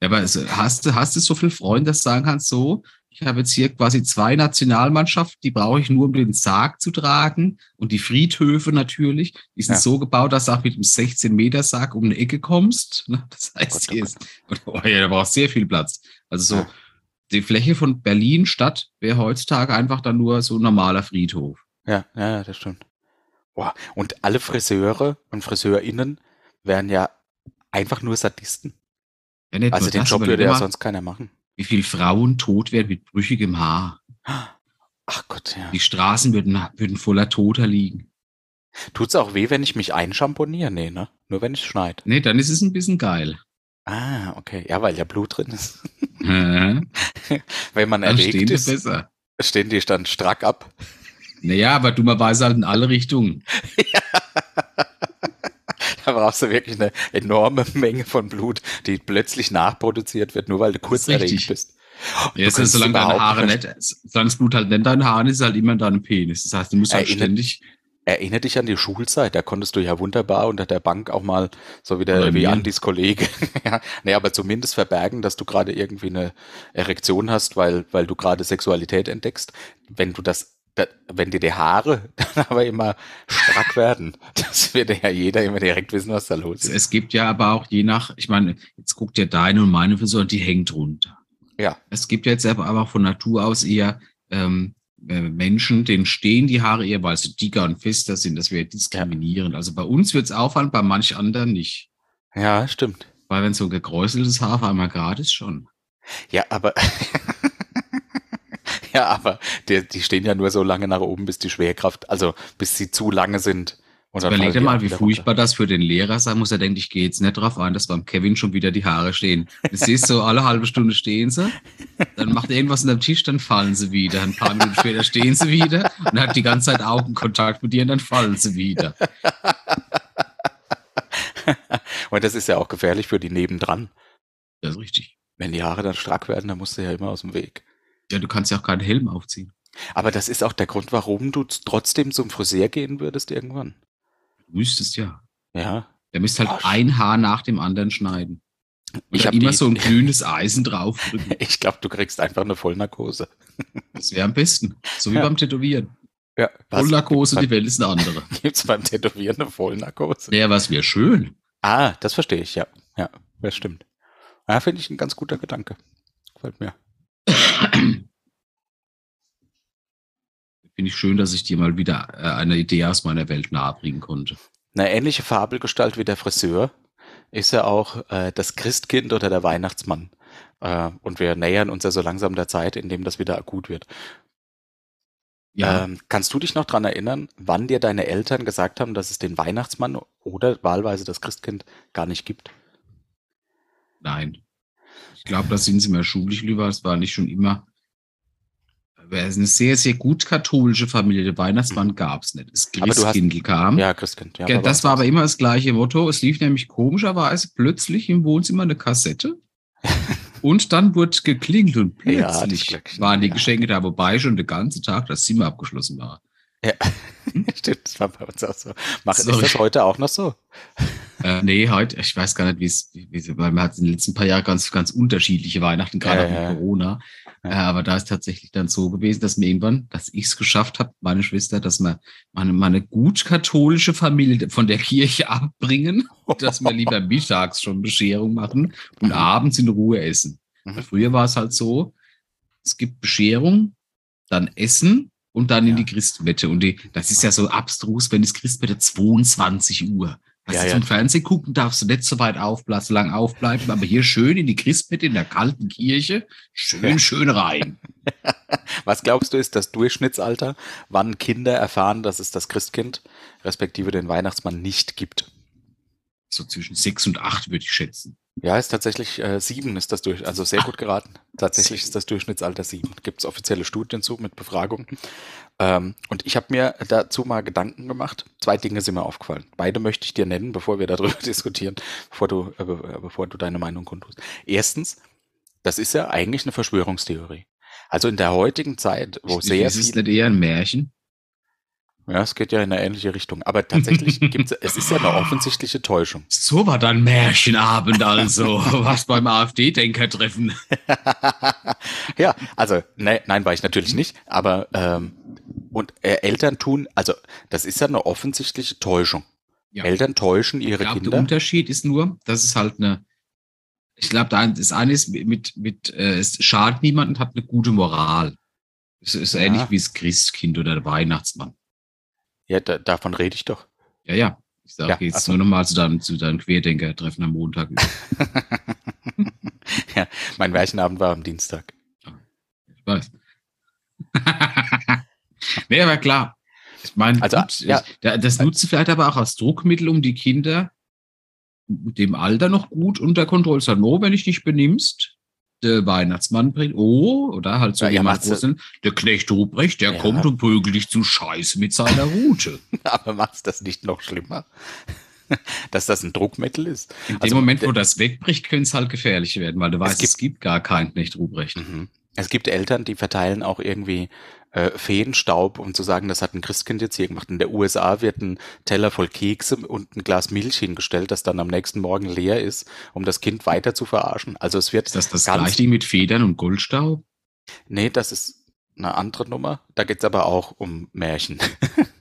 Ja, aber hast du hast du so viele Freunde, dass du sagen kannst, so, ich habe jetzt hier quasi zwei Nationalmannschaften, die brauche ich nur, um den Sarg zu tragen. Und die Friedhöfe natürlich, die sind
Ja.
so gebaut, dass du auch mit einem 16-Meter-Sarg um eine Ecke kommst. Das heißt,
Gott, oh
hier ist, oh ja, da brauchst sehr viel Platz. Also so,
Ja.
die Fläche von Berlin Stadt wäre heutzutage einfach dann nur so ein normaler Friedhof.
Ja, ja, das stimmt. Boah, und alle Friseure und FriseurInnen wären ja einfach nur Sadisten.
Ja,
Also den
das,
Job würde ja sonst keiner machen.
Wie viele Frauen tot werden mit brüchigem Haar.
Ach Gott, ja.
Die Straßen würden, würden voller Toter liegen.
Tut's auch weh, wenn ich mich einschamponiere? Nee, ne? Nur wenn ich schneid.
Nee, dann ist es ein bisschen geil.
Ah, okay. Ja, weil ja Blut drin ist.
Dann
Wenn man erregt
stehen die
ist,
besser.
stehen die dann strack ab.
Naja, aber dummerweise halt in alle Richtungen.
Da brauchst du wirklich eine enorme Menge von Blut, die plötzlich nachproduziert wird, nur weil du kurz erregt bist.
Ja, ist, solange deine Haare
nicht-
solange das Blut halt nicht in deinen Haaren ist, ist halt immer in deinem Penis. Das heißt, du musst halt
Erinnert-
ständig,
Erinnere dich an die Schulzeit, da konntest du ja wunderbar unter der Bank auch mal, so wie, der, wie. Andis Kollege, ja, nee, aber zumindest verbergen, dass du gerade irgendwie eine Erektion hast, weil, weil du gerade Sexualität entdeckst. Wenn du das, da, wenn dir die Haare dann aber immer strack werden, das wird ja jeder immer direkt wissen, was da los ist.
es gibt ja aber auch je nach, ich meine, jetzt guckt ja deine und meine Frisur und die hängt runter.
Ja.
Es gibt jetzt aber auch von Natur aus eher ähm, äh, Menschen, denen stehen die Haare eher, weil sie dicker und fester sind. Das wäre diskriminierend. Also bei uns wird es auffallen, bei manch anderen nicht.
Ja, stimmt.
Weil wenn so ein gekräuseltes Haar auf einmal gerade ist, schon.
Ja, aber ja, aber die, die stehen ja nur so lange nach oben, bis die Schwerkraft, also bis sie zu lange sind. Und dann
Überleg dir mal, wie furchtbar das für den Lehrer sein muss. Er denkt, ich gehe jetzt nicht drauf ein, dass beim Kevin schon wieder die Haare stehen. Du siehst so, alle halbe Stunde stehen sie, dann macht er irgendwas an dem Tisch, dann fallen sie wieder. Ein paar Minuten später stehen sie wieder und hat die ganze Zeit Augenkontakt mit dir und dann fallen sie wieder.
Und das ist ja auch gefährlich für die nebendran.
Das ist richtig.
Wenn die Haare dann strack werden, dann musst du ja immer aus dem Weg.
Ja, du kannst ja auch keinen Helm aufziehen.
Aber das ist auch der Grund, warum du trotzdem zum Friseur gehen würdest irgendwann.
Du müsstest ja.
Ja.
Der müsste halt
Arsch.
ein Haar nach dem anderen schneiden. Und
Ich
dann
hab
immer
die-
so ein glühendes Eisen draufdrücken.
Ich glaube, du kriegst einfach eine Vollnarkose.
Das wäre am besten. So wie
Ja.
beim Tätowieren.
Ja.
Vollnarkose, die Welt ist eine andere.
Gibt's beim Tätowieren eine Vollnarkose?
Ja, was wäre schön.
Ah, das verstehe ich, ja. Ja, das stimmt. Ja, finde ich ein ganz guter Gedanke. Gefällt mir.
Finde ich schön, dass ich dir mal wieder äh, eine Idee aus meiner Welt nahebringen konnte.
Eine ähnliche Fabelgestalt wie der Friseur ist ja auch äh, das Christkind oder der Weihnachtsmann. Äh, und wir nähern uns ja so langsam der Zeit, in dem das wieder akut wird.
Ja,
Ähm, kannst du dich noch dran erinnern, wann dir deine Eltern gesagt haben, dass es den Weihnachtsmann oder wahlweise das Christkind gar nicht gibt?
nein. Ich glaube, da sind sie mir schuldig lieber. Es war nicht schon immer. Es ist eine sehr, sehr gut katholische Familie. Der Weihnachtsmann gab es nicht. Das
du hast-
kam.
Ja, Christkind. Ja?
Ja, das war aber immer das gleiche Motto. Es lief nämlich komischerweise plötzlich im Wohnzimmer eine Kassette. Und dann wurde geklingelt und
Ja,
plötzlich
Glöckchen,
waren die
ja.
Geschenke da, wobei schon den ganzen Tag das Zimmer abgeschlossen war.
Ja, stimmt, das war bei uns auch so. Mach, ist
Sorry.
das heute auch noch so?
Äh, nee, heute, ich weiß gar nicht, wie es, weil man hat in den letzten paar Jahren ganz, ganz unterschiedliche Weihnachten, gerade
Ja,
auch mit
ja.
Corona.
Ja.
Äh, aber da ist tatsächlich dann so gewesen, dass mir irgendwann, dass ich es geschafft habe, meine Schwester, dass wir meine, meine gut katholische Familie von der Kirche abbringen, dass wir lieber mittags schon Bescherung machen und
Mhm.
abends in Ruhe essen.
Mhm.
Früher war es halt so, es gibt Bescherung, dann Essen und dann in
Ja.
die Christmette. Und die, das ist ja so abstrus, wenn das Christmette 22 Uhr. Weißt
Ja,
du,
ja.
zum Fernsehen gucken darfst du nicht so weit aufbleiben, so lang aufbleiben, aber hier schön in die Christmette in der kalten Kirche, schön,
Ja.
schön rein.
Was glaubst du, ist das Durchschnittsalter, wann Kinder erfahren, dass es das Christkind, respektive den Weihnachtsmann, nicht gibt?
So zwischen sechs und acht würde ich schätzen.
Ja, ist tatsächlich äh, sieben ist das durch, also sehr gut geraten. Tatsächlich ist das Durchschnittsalter sieben. Gibt es offizielle Studien zu mit Befragungen. Ähm, und ich habe mir dazu mal Gedanken gemacht. Zwei Dinge sind mir aufgefallen. Beide möchte ich dir nennen, bevor wir darüber diskutieren, bevor du, äh, äh, bevor du deine Meinung kundtust. Erstens, das ist ja eigentlich eine Verschwörungstheorie. Also in der heutigen Zeit, wo sehr
ist
viel,
nicht eher ein Märchen?
Ja, es geht ja in eine ähnliche Richtung, aber tatsächlich gibt es, es ist ja eine offensichtliche Täuschung.
So war dann Märchenabend also, was beim AfD-Denker-Treffen.
ja, also ne, nein, war ich natürlich nicht, aber ähm, und äh, Eltern tun, also das ist ja eine offensichtliche Täuschung.
Ja.
Eltern täuschen ihre
glaube, der
Kinder.
Unterschied ist nur, dass es halt eine, ich glaube, da- das eine ist mit, mit äh, es schadet niemandem und hat eine gute Moral. Es ist
Ja.
ähnlich wie das Christkind oder der Weihnachtsmann.
Ja, da, davon rede ich doch.
Ja, ja. Ich sage
Ja,
jetzt
ach so.
nur nochmal zu deinem, zu deinem Querdenker-Treffen am Montag.
ja, mein Märchenabend war am Dienstag.
Ich weiß. nee, aber klar. Ich meine,
Also,
gut,
ja.
das nutzt du vielleicht aber auch als Druckmittel, um die Kinder mit dem Alter noch gut unter Kontrolle zu sagen, oh, wenn ich dich benimmst, der Weihnachtsmann bringt, oh, oder halt so
Ja,
sind, der Knecht Ruprecht, der
Ja.
kommt und prügelt dich zu Scheiße mit seiner Rute.
Aber macht's das nicht noch schlimmer? Dass das ein Druckmittel ist?
In dem
Also,
Moment, wo das wegbricht, könnte es halt gefährlich werden, weil du weißt,
gibt-
es gibt gar keinen Knecht Ruprecht.
Mhm. Es gibt Eltern, die verteilen auch irgendwie äh, Feenstaub, um zu sagen, das hat ein Christkind jetzt hier gemacht. In der USA wird ein Teller voll Kekse und ein Glas Milch hingestellt, das dann am nächsten Morgen leer ist, um das Kind weiter zu verarschen. Also es wird
Ist das das gleiche mit Federn und Goldstaub?
Nee, das ist eine andere Nummer. Da geht's aber auch um Märchen.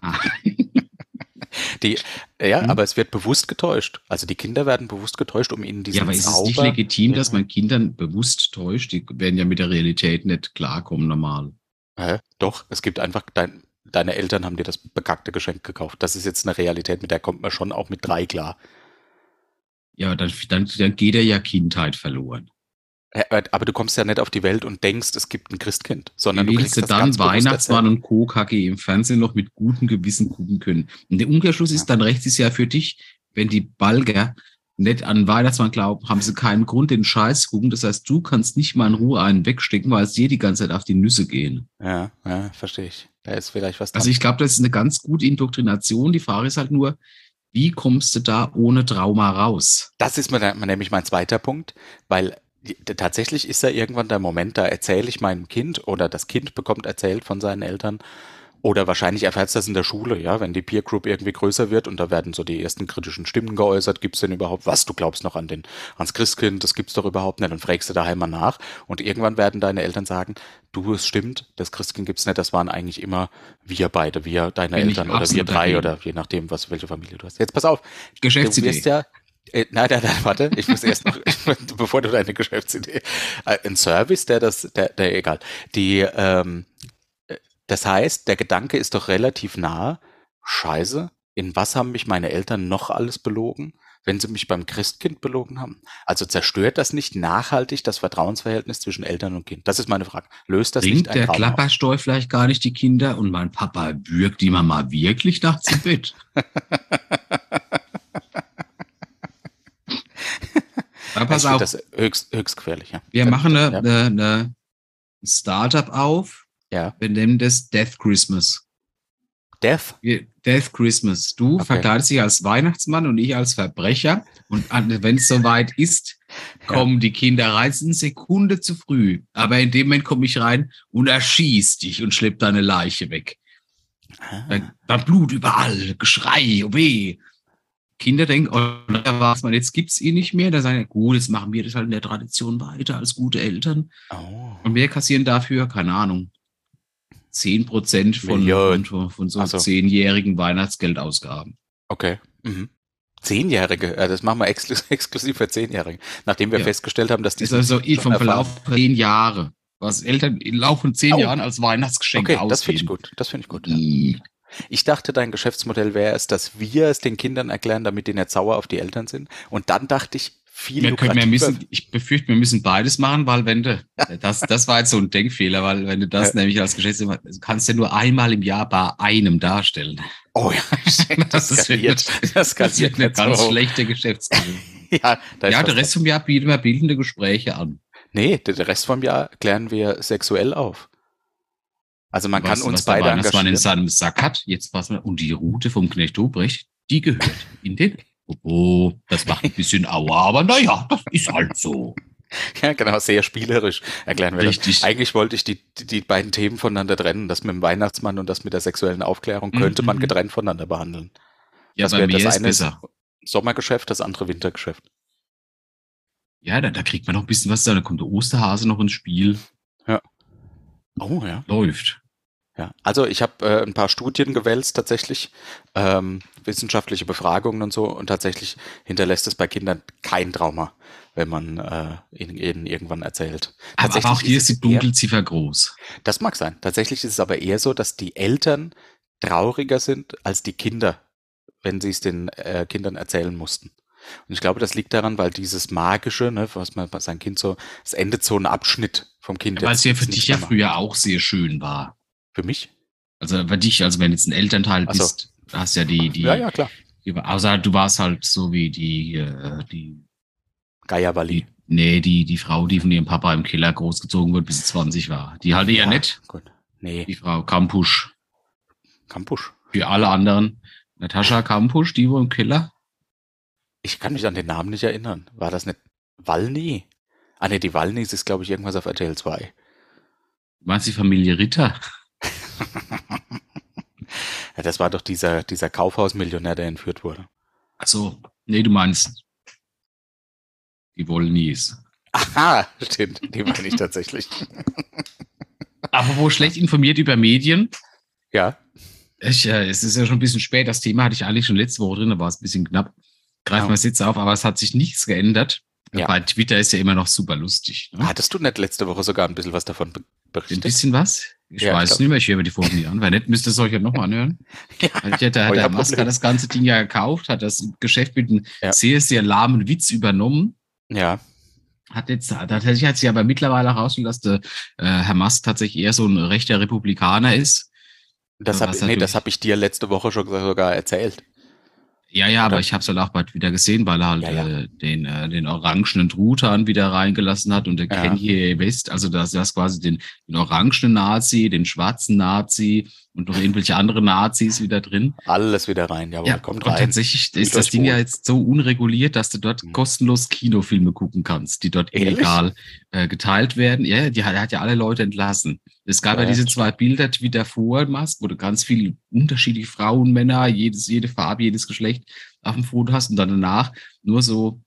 Ah.
Die, ja,
Mhm.
aber es wird bewusst getäuscht. Also die Kinder werden bewusst getäuscht, um ihnen diesen
Ja, aber ist es
Zauber.
nicht legitim, dass man Kindern bewusst täuscht? Die werden ja mit der Realität nicht klarkommen normal.
Hä? Doch, es gibt einfach, dein, deine Eltern haben dir das bekackte Geschenk gekauft. Das ist jetzt eine Realität, mit der kommt man schon auch mit drei klar.
Ja, dann, dann, dann geht er ja Kindheit verloren.
Aber du kommst ja nicht auf die Welt und denkst, es gibt ein Christkind, sondern
Wie
du
willst
kriegst
du
das
dann Weihnachtsmann und Co. KG im Fernsehen noch mit gutem Gewissen gucken können? Und der Umkehrschluss ist, dann rechts ist ja für dich, wenn die Balger nicht an Weihnachtsmann glauben, haben sie keinen Grund, den Scheiß zu gucken. Das heißt, du kannst nicht mal in Ruhe einen wegstecken, weil es dir die ganze Zeit auf die Nüsse gehen.
Ja, ja, verstehe ich. Da ist vielleicht was dran.
Also ich glaube, das ist eine ganz gute Indoktrination. Die Frage ist halt nur, wie kommst du da ohne Trauma raus?
Das ist mir nämlich mein zweiter Punkt, weil tatsächlich ist da irgendwann der Moment, da erzähle ich meinem Kind oder das Kind bekommt erzählt von seinen Eltern oder wahrscheinlich erfährt es das in der Schule, ja, wenn die Peer Group irgendwie größer wird und da werden so die ersten kritischen Stimmen geäußert, gibt's denn überhaupt was? Du glaubst noch an den ans Christkind, das gibt's doch überhaupt nicht. Dann fragst du daheim mal nach und irgendwann werden deine Eltern sagen, du, es stimmt, das Christkind gibt's nicht, das waren eigentlich immer wir beide, wir, deine
Bin
Eltern oder wir drei
dagegen.
oder je nachdem, was welche Familie du hast. Jetzt pass auf, Du
Geschäftsidee.
wirst ja. Äh, nein, nein, nein, warte. Ich muss erst noch, bevor du deine Geschäftsidee. Äh, ein Service, der das, der, der egal. Die, ähm, äh, das heißt, der Gedanke ist doch relativ nah. Scheiße, in was haben mich meine Eltern noch alles belogen, wenn sie mich beim Christkind belogen haben? Also zerstört das nicht nachhaltig das Vertrauensverhältnis zwischen Eltern und Kind? Das ist meine Frage. Löst das
Bringt
nicht ein
der? Klappersteu vielleicht gar nicht die Kinder und mein Papa würgt die Mama wirklich nachts im Bett? Aber pass auf,
das höchst, höchst gefährlich, ja.
wir machen eine,
Ja.
eine, eine Startup auf.
Ja.
Wir nennen das Death Christmas.
Death?
Death Christmas. Du
Okay.
verkleidest dich als Weihnachtsmann und ich als Verbrecher. Und wenn es soweit ist, kommen die Kinder rein, eine Sekunde zu früh. Aber in dem Moment komme ich rein und erschieß dich und schlepp deine Leiche weg.
Ah.
Dann, dann Blut überall, Geschrei, oh weh. Kinder denken, oh, da war's mal, jetzt gibt's ihn nicht mehr. Da sagen, gut, jetzt machen wir das halt in der Tradition weiter als gute Eltern.
Oh.
Und wir kassieren dafür, keine Ahnung, 10 Prozent von, von, von so
so.
zehnjährigen Weihnachtsgeldausgaben.
Okay. Mhm. Zehnjährige, ja, das machen wir exklu exklusiv für Zehnjährige. Nachdem wir
Ja.
festgestellt haben, dass die
Das ist also
schon
vom. Verlauf von zehn Jahre, was Eltern im Laufe von zehn
Oh.
Jahren als Weihnachtsgeschenk
Okay, das finde ich
ausgeben.
gut. Das finde ich gut. Ja. Ich dachte, dein Geschäftsmodell wäre es, dass wir es den Kindern erklären, damit die nicht sauer auf die Eltern sind. Und dann dachte ich, viel
Wir können, wir müssen, ich befürchte, wir müssen beides machen, weil wenn du, das, das war jetzt so ein Denkfehler, weil wenn du das
Ja.
nämlich als Geschäftsführer, du kannst ja nur einmal im Jahr bei einem darstellen.
Oh ja, das,
Das
skaliert.
wird-
Das
Das
skaliert
eine
nicht
ganz
so.
schlechte Geschäftsführung.
Ja, ist
Ja,
was
der Rest vom Jahr bieten wir bildende Gespräche an.
Nee, der der Rest vom Jahr klären wir sexuell auf. Also man
Weißt
kann uns
was
beide
Weihnachtsmann in
engagieren.
seinem Sack hat. Jetzt passen wir. Und die Route vom Knecht Hobrecht, die gehört in den. Oh, das macht ein bisschen Aua, aber naja, das ist halt so.
Ja, genau, sehr spielerisch erklären wir
Richtig.
das. Eigentlich wollte ich die, die, beiden Themen voneinander trennen. Das mit dem Weihnachtsmann und das mit der sexuellen Aufklärung könnte man
Mhm.
getrennt voneinander behandeln.
Ja,
das
bei
wäre
mir
das
ist
eine
besser.
Sommergeschäft, das andere Wintergeschäft.
Ja, da, da kriegt man noch ein bisschen was da. Da kommt der Osterhase noch ins Spiel.
Oh ja.
Läuft.
Ja, also ich habe äh, ein paar Studien gewälzt tatsächlich, ähm, wissenschaftliche Befragungen und so und tatsächlich hinterlässt es bei Kindern kein Trauma, wenn man äh, ihnen, ihnen irgendwann erzählt.
Aber, aber
Tatsächlich
auch hier ist die
es eher-
Dunkelziffer groß.
Das mag sein. Tatsächlich ist es aber eher so, dass die Eltern trauriger sind als die Kinder, wenn sie es den äh, Kindern erzählen mussten. Und ich glaube, das liegt daran, weil dieses Magische, ne, was man bei sein Kind so, es endet so ein Abschnitt vom Kind.
Weil
Jetzt
es ja für dich ja früher auch sehr schön war.
Für mich?
Also bei dich, also wenn du jetzt ein Elternteil
so.
bist, hast ja die, die,
Ja, ja, klar.
die, außer du warst halt so wie die, äh, die,
Geierwalli.
die, nee, die, die Frau, die von ihrem Papa im Keller großgezogen wird, bis sie 20 war. Die halt eher nett.
Gut. Nee,
Die Frau Kampusch.
Kampusch.
Für alle anderen. Natascha Kampusch, die wohl im Keller.
Ich kann mich an den Namen nicht erinnern. War das nicht Walny? Ah, nee, die Walnys ist, glaube ich, irgendwas auf RTL 2.
Du meinst die Familie Ritter?
Ja, das war doch dieser, dieser Kaufhausmillionär, der entführt wurde.
Achso, nee, du meinst die Wollnies.
Aha, stimmt. Die meine ich tatsächlich.
Aber wo schlecht informiert über Medien?
Ja.
Ich, äh, es ist ja schon ein bisschen spät. Das Thema hatte ich eigentlich schon letzte Woche drin, da war es ein bisschen knapp. Greifen
Ja.
wir es jetzt auf, aber es hat sich nichts geändert.
Ja.
Bei Twitter ist ja immer noch super lustig. Ne?
Hattest du nicht letzte Woche sogar ein bisschen was davon be-
Ein
berichtet?
bisschen was? Ich
Ja, ich
weiß
glaub-
nicht mehr, ich höre mir die Folgen nicht an. Weil nicht, müsst ihr es euch ja nochmal anhören.
Ja.
Weil ich hätte, hat der Masker das ganze Ding ja gekauft, hat das Geschäft mit einem
Ja.
sehr, sehr lahmen Witz übernommen.
Ja.
Hat jetzt, tatsächlich hat sich aber mittlerweile herausgestellt, dass der äh, Herr Musk tatsächlich eher so ein rechter Republikaner ist.
Das
Ja,
habe nee, das hab ich dir letzte Woche schon sogar erzählt.
Ja, ja, aber ich habe es halt auch bald wieder gesehen, weil er halt
Ja, ja.
Äh, den, äh, den orangenen Truthahn wieder reingelassen hat und der
Ja.
Kanye West, also das, das quasi den, den orangenen Nazi, den schwarzen Nazi und noch irgendwelche andere Nazis wieder drin.
Alles wieder rein. Jawohl,
Ja,
kommt
und
rein.
tatsächlich ist das Ding
wohl.
ja jetzt so unreguliert, dass du dort
Mhm.
kostenlos Kinofilme gucken kannst, die dort
Ehrlich?
illegal äh, geteilt werden. Ja, die hat, er hat ja alle Leute entlassen. Es gab ja,
Ja,
diese zwei Bilder Twitter vor Musk, wo du ganz viele unterschiedliche Frauen, Männer, jedes, jede Farbe, jedes Geschlecht auf dem Foto hast und dann danach nur so,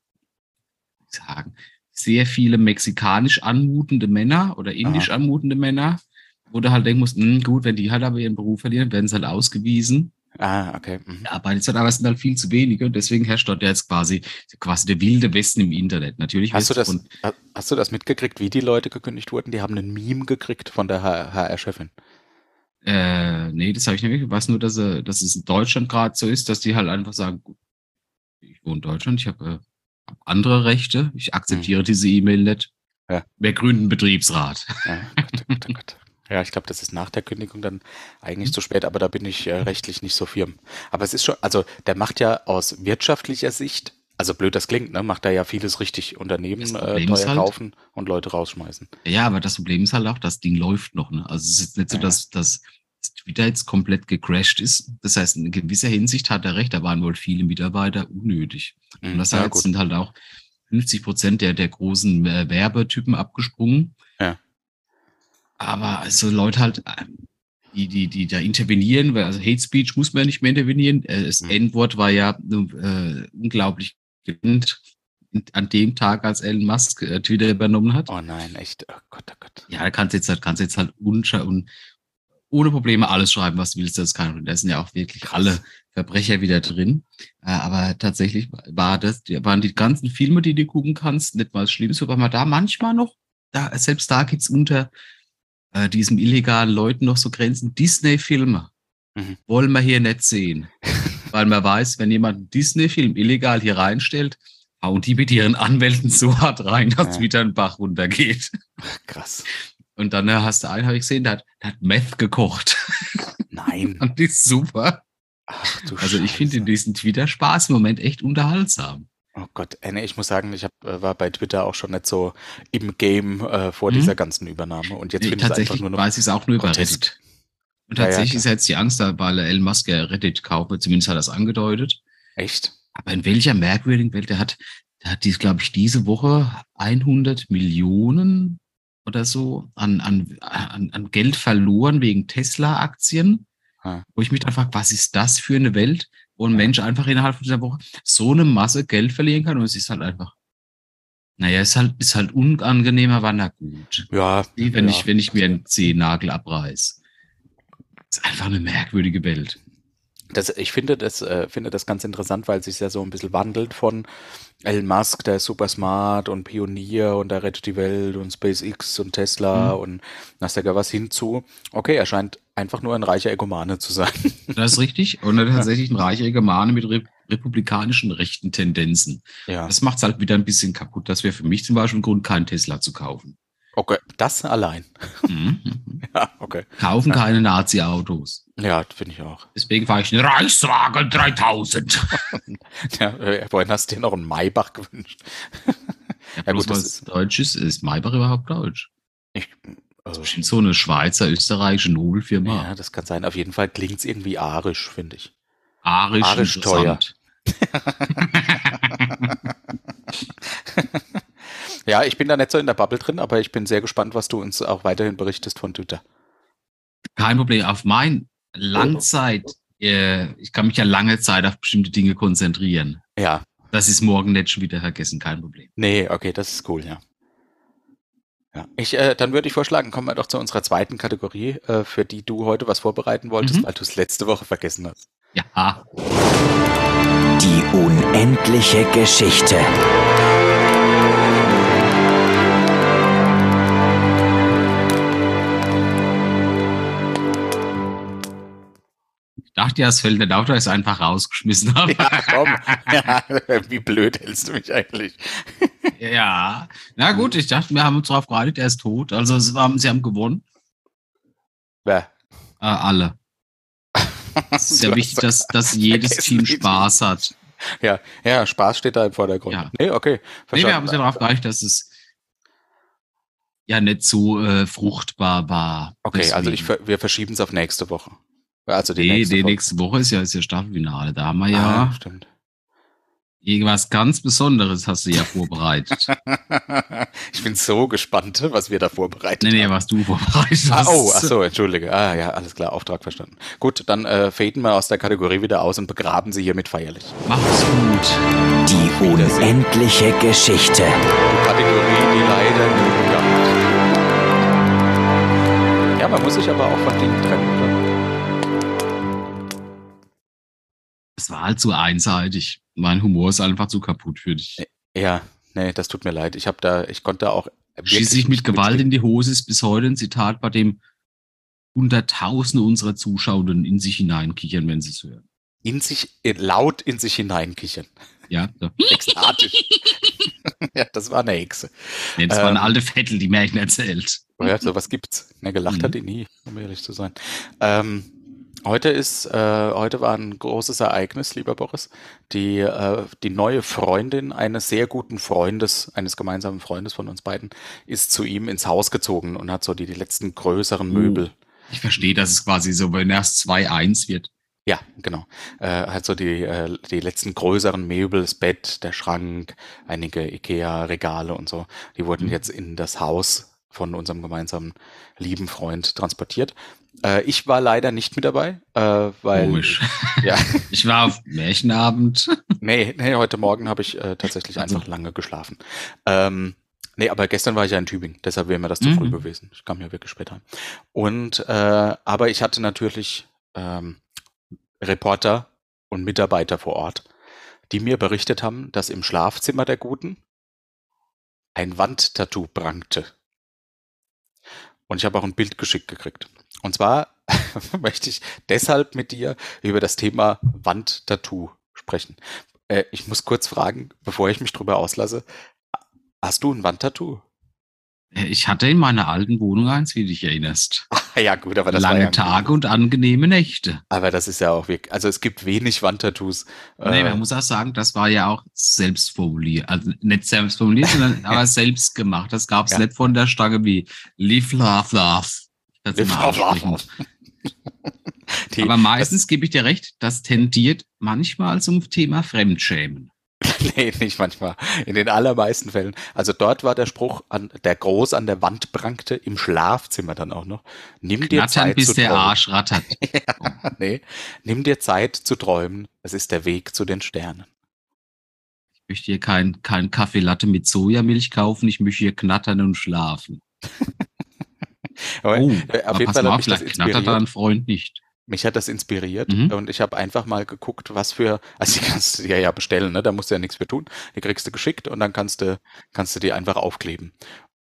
wie sagen, sehr viele mexikanisch anmutende Männer oder indisch anmutende Männer, wo du halt denken musst, hm, gut, wenn die halt aber ihren Beruf verlieren, werden sie halt ausgewiesen
Ah, okay. Mhm.
arbeitet halt, aber es sind halt viel zu wenige und deswegen herrscht dort jetzt quasi, quasi der wilde Westen im Internet. Natürlich
Hast du, das, hast du das mitgekriegt, wie die Leute gekündigt wurden? Die haben einen Meme gekriegt von der HR-Chefin.
äh, nee, das habe ich nicht wirklich. Ich weiß nur, dass, äh, dass es in Deutschland gerade so ist, dass die halt einfach sagen, gut, ich wohne in Deutschland, ich habe äh, andere Rechte, ich akzeptiere diese E-Mail nicht.
Mhm. Ja.
Wir gründen einen Betriebsrat.
Ja, Gott, Gott, oh Gott. ja ich glaube, das ist nach der Kündigung dann eigentlich
Mhm.
zu spät, aber da bin ich äh, rechtlich nicht so firm. Aber es ist schon, also der macht ja aus wirtschaftlicher Sicht, also blöd das klingt, ne, macht er ja vieles richtig. Unternehmen
Das
äh, teuer
halt-
kaufen und Leute rausschmeißen.
Ja, aber das Problem ist halt auch, das Ding läuft noch. Ne? Also es ist nicht so,
Ja.
dass, dass Twitter jetzt komplett gecrashed ist. Das heißt, in gewisser Hinsicht hat er recht, da waren wohl viele Mitarbeiter unnötig. Und
Mhm,
das
ja,
heißt, sind halt auch 50 Prozent der, der großen äh, Werbetypen abgesprungen.
Ja.
Aber also Leute halt, äh, die, die, die da intervenieren, weil also Hate Speech muss man nicht mehr intervenieren. Äh, Das
Mhm.
N-Wort war ja äh, unglaublich genannt an dem Tag, als Elon Musk äh, Twitter übernommen hat.
Oh nein, echt. Oh Gott, oh Gott.
Ja, da kannst du jetzt halt, kannst jetzt halt und ohne Probleme alles schreiben, was du willst. Das Problem. Da sind ja auch wirklich
Krass.
alle Verbrecher wieder drin. Äh, aber tatsächlich war das, waren die ganzen Filme, die du gucken kannst, nicht mal das Schlimmste, aber man da manchmal noch, da, selbst da gibt's unter äh, diesem illegalen Leuten noch so Grenzen. Disney-Filme
Mhm.
wollen wir hier nicht sehen. Weil man weiß, wenn jemand einen Disney-Film illegal hier reinstellt, hauen die mit ihren Anwälten so hart rein, dass
Ja.
wieder ein Bach runtergeht.
Krass.
Und dann äh, hast du einen, habe ich gesehen, der hat, der hat Meth gekocht.
Nein.
Und die ist super.
Ach du
Also ich finde diesen Twitter-Spaß im Moment echt unterhaltsam.
Oh Gott, äh, nee, ich muss sagen, ich hab, äh, war bei Twitter auch schon nicht so im Game äh, vor
Mhm.
dieser ganzen Übernahme. Und jetzt
Nee,
finde ich es einfach
tatsächlich
nur noch.
weiß ich es auch nur über. Reddit. Und
Ja, ja,
tatsächlich
klar.
ist jetzt die Angst da, weil Elon Musk ja Reddit kauft, zumindest hat er es angedeutet.
Echt?
Aber in welcher merkwürdigen Welt, der hat, der hat dies, glaube ich, diese Woche 100 Millionen oder so an, an, an, an Geld verloren wegen Tesla-Aktien.
Ah.
Wo ich mich dann frage, was ist das für eine Welt, ein. Mensch einfach innerhalb von dieser Woche so eine Masse Geld verlieren kann und es ist halt einfach, naja, ist halt, ist halt unangenehmer, aber na gut.
Ja.
Wie wenn
ja.
ich, wenn ich mir einen Zehennagel abreiß. Ist einfach eine merkwürdige Welt.
Das, ich finde das, äh, finde das ganz interessant, weil sich ja so ein bisschen wandelt von Elon Musk, der ist super smart und Pionier und der rettet die Welt und SpaceX und Tesla
Mhm.
und Nasdaq was hinzu. Okay, er scheint einfach nur ein reicher Egomane zu sein.
Das ist richtig. Und er ist tatsächlich ein reicher Germane mit re republikanischen rechten Tendenzen.
Ja.
Das macht es halt wieder ein bisschen kaputt. Das wäre für mich zum Beispiel ein Grund, keinen Tesla zu kaufen.
Okay, das allein.
Mhm.
Ja, okay.
Kaufen keine Nazi-Autos.
Ja, finde ich auch.
Deswegen fahre ich einen Reichswagen 3000.
Ja, äh, vorhin hast du dir noch einen Maybach gewünscht.
Ja,
Ja, gut, das
Deutsch ist, ist Maybach überhaupt Deutsch?
Ich,
Das ist
äh,
bestimmt so eine Schweizer, österreichische Nobelfirma.
ja, das kann sein. Auf jeden Fall klingt es irgendwie arisch, finde ich.
Arisch,
Arisch teuer. Ja, ich bin da nicht so in der Bubble drin, aber ich bin sehr gespannt, was du uns auch weiterhin berichtest von Twitter.
Kein Problem. Auf mein Langzeit, äh, ich kann mich ja lange Zeit auf bestimmte Dinge konzentrieren.
Ja,
Das ist morgen nicht schon wieder vergessen, kein Problem.
nee, okay, das ist cool, ja. Ja, ich, äh, dann würde ich vorschlagen, kommen wir doch zu unserer zweiten Kategorie, äh, für die du heute was vorbereiten wolltest,
Mhm.
weil du es letzte Woche vergessen hast.
Ja,
Die unendliche Geschichte.
Dachte ja, es fällt nicht auf, da ich es einfach rausgeschmissen habe.
Ja, komm. ja, wie blöd hältst du mich eigentlich?
Ja, na gut, ich dachte, wir haben uns darauf geeinigt, er ist tot. Also war, sie haben gewonnen.
Wer?
Äh, alle. Es ist ja wichtig, dass, dass jedes Team Spaß hat.
Ja, ja, Spaß steht da im Vordergrund.
Ja.
Nee, okay.
Nee, wir
verstanden.
haben uns ja darauf geeinigt, dass es ja nicht so äh, fruchtbar war.
okay, also
Deswegen.
ich, ver- wir verschieben es auf nächste Woche. Also die
Nee,
nächste
die
Woche.
nächste Woche ist ja, ist ja Staffelfinale. Da haben wir
Ah,
ja
stimmt.
irgendwas ganz Besonderes hast du ja vorbereitet.
ich bin so gespannt, was wir da vorbereitet
nee, nee,
haben.
was du vorbereitet
Ah,
hast.
oh, ach so, entschuldige. Ah, ja, alles klar, Auftrag verstanden. Gut, dann äh, faden wir aus der Kategorie wieder aus und begraben sie hiermit feierlich.
Mach's gut.
Die unendliche Geschichte.
Die Kategorie, die leider nie gegangen ist. Ja, man muss sich aber auch von Dingen trennen. Oder?
Es war halt zu einseitig. Mein Humor ist einfach zu kaputt für dich.
Ja, nee, das tut mir leid. Ich habe da, ich konnte da auch.
Schließlich mit Gewalt in die Hose ist bis heute ein Zitat, bei dem Hunderttausende unserer Zuschauenden in sich hineinkichern, wenn sie es hören.
in sich, in, laut in sich hineinkichern.
Ja, so.
Ekstatisch. ja, das war eine Hexe.
nee, das war eine
Ähm.
alte Vettel, die Märchen erzählt.
Oh ja, sowas gibt's. Ne, gelacht
Mhm.
hat die nie, um ehrlich zu sein. Ähm, heute ist, äh, heute war ein großes Ereignis, lieber Boris. Die, äh, die neue Freundin eines sehr guten Freundes, eines gemeinsamen Freundes von uns beiden, ist zu ihm ins Haus gezogen und hat so die, die letzten größeren
Oh.
Möbel.
Ich verstehe, dass es quasi so, wenn erst 2-1 wird.
Ja, genau. Äh, hat so die, äh, die letzten größeren Möbel, das Bett, der Schrank, einige Ikea-Regale und so, die wurden
Mhm.
jetzt in das Haus von unserem gemeinsamen lieben Freund transportiert. Äh, ich war leider nicht mit dabei, äh, weil
Komisch.
ja,
Ich war auf Märchenabend.
nee, nee, heute Morgen habe ich äh, tatsächlich
Also.
einfach lange geschlafen. Ähm, nee, aber gestern war ich ja in Tübingen, deshalb wäre mir das zu früh
Mhm.
gewesen. Ich kam ja wirklich später. Und äh, aber ich hatte natürlich ähm, Reporter und Mitarbeiter vor Ort, die mir berichtet haben, dass im Schlafzimmer der Guten ein Wandtattoo prangte. Und ich habe auch ein Bild geschickt gekriegt. Und zwar möchte ich deshalb mit dir über das Thema Wandtattoo sprechen. Äh, ich muss kurz fragen, bevor ich mich drüber auslasse, hast du ein Wandtattoo?
Ich hatte in meiner alten Wohnung eins, wie du dich erinnerst.
ja gut, aber das
Lange
ja
Tage und angenehme Nächte.
Aber das ist ja auch wirklich, also es gibt wenig Wandtattoos.
Nee,
Äh,
man muss auch sagen, das war ja auch selbst formuliert. Also nicht selbst formuliert, sondern aber selbst gemacht. Das gab es
Ja.
nicht von der Stange wie Live, Love, Love.
Love,
aussprechen.
die,
Aber meistens gebe ich dir recht, das tendiert manchmal zum Thema Fremdschämen.
nee, nicht manchmal. In den allermeisten Fällen. Also dort war der Spruch, an, der groß an der Wand prangte, im Schlafzimmer dann auch noch. Nimm dir
Knattern,
Zeit
bis
zu
der
träumen.
Arsch rattert.
nee, nimm dir Zeit zu träumen. Es ist der Weg zu den Sternen.
Ich möchte hier kein, kein Kaffee Latte mit Sojamilch kaufen. Ich möchte hier knattern und schlafen.
Aber,
Oh,
äh, auf jeden Fall hat mich das inspiriert.
dein Freund nicht.
Mich hat das inspiriert
Mhm.
und ich habe einfach mal geguckt, was für, also die kannst du dir ja bestellen, ne? da musst du ja nichts für tun. Die kriegst du geschickt und dann kannst du, kannst du die einfach aufkleben.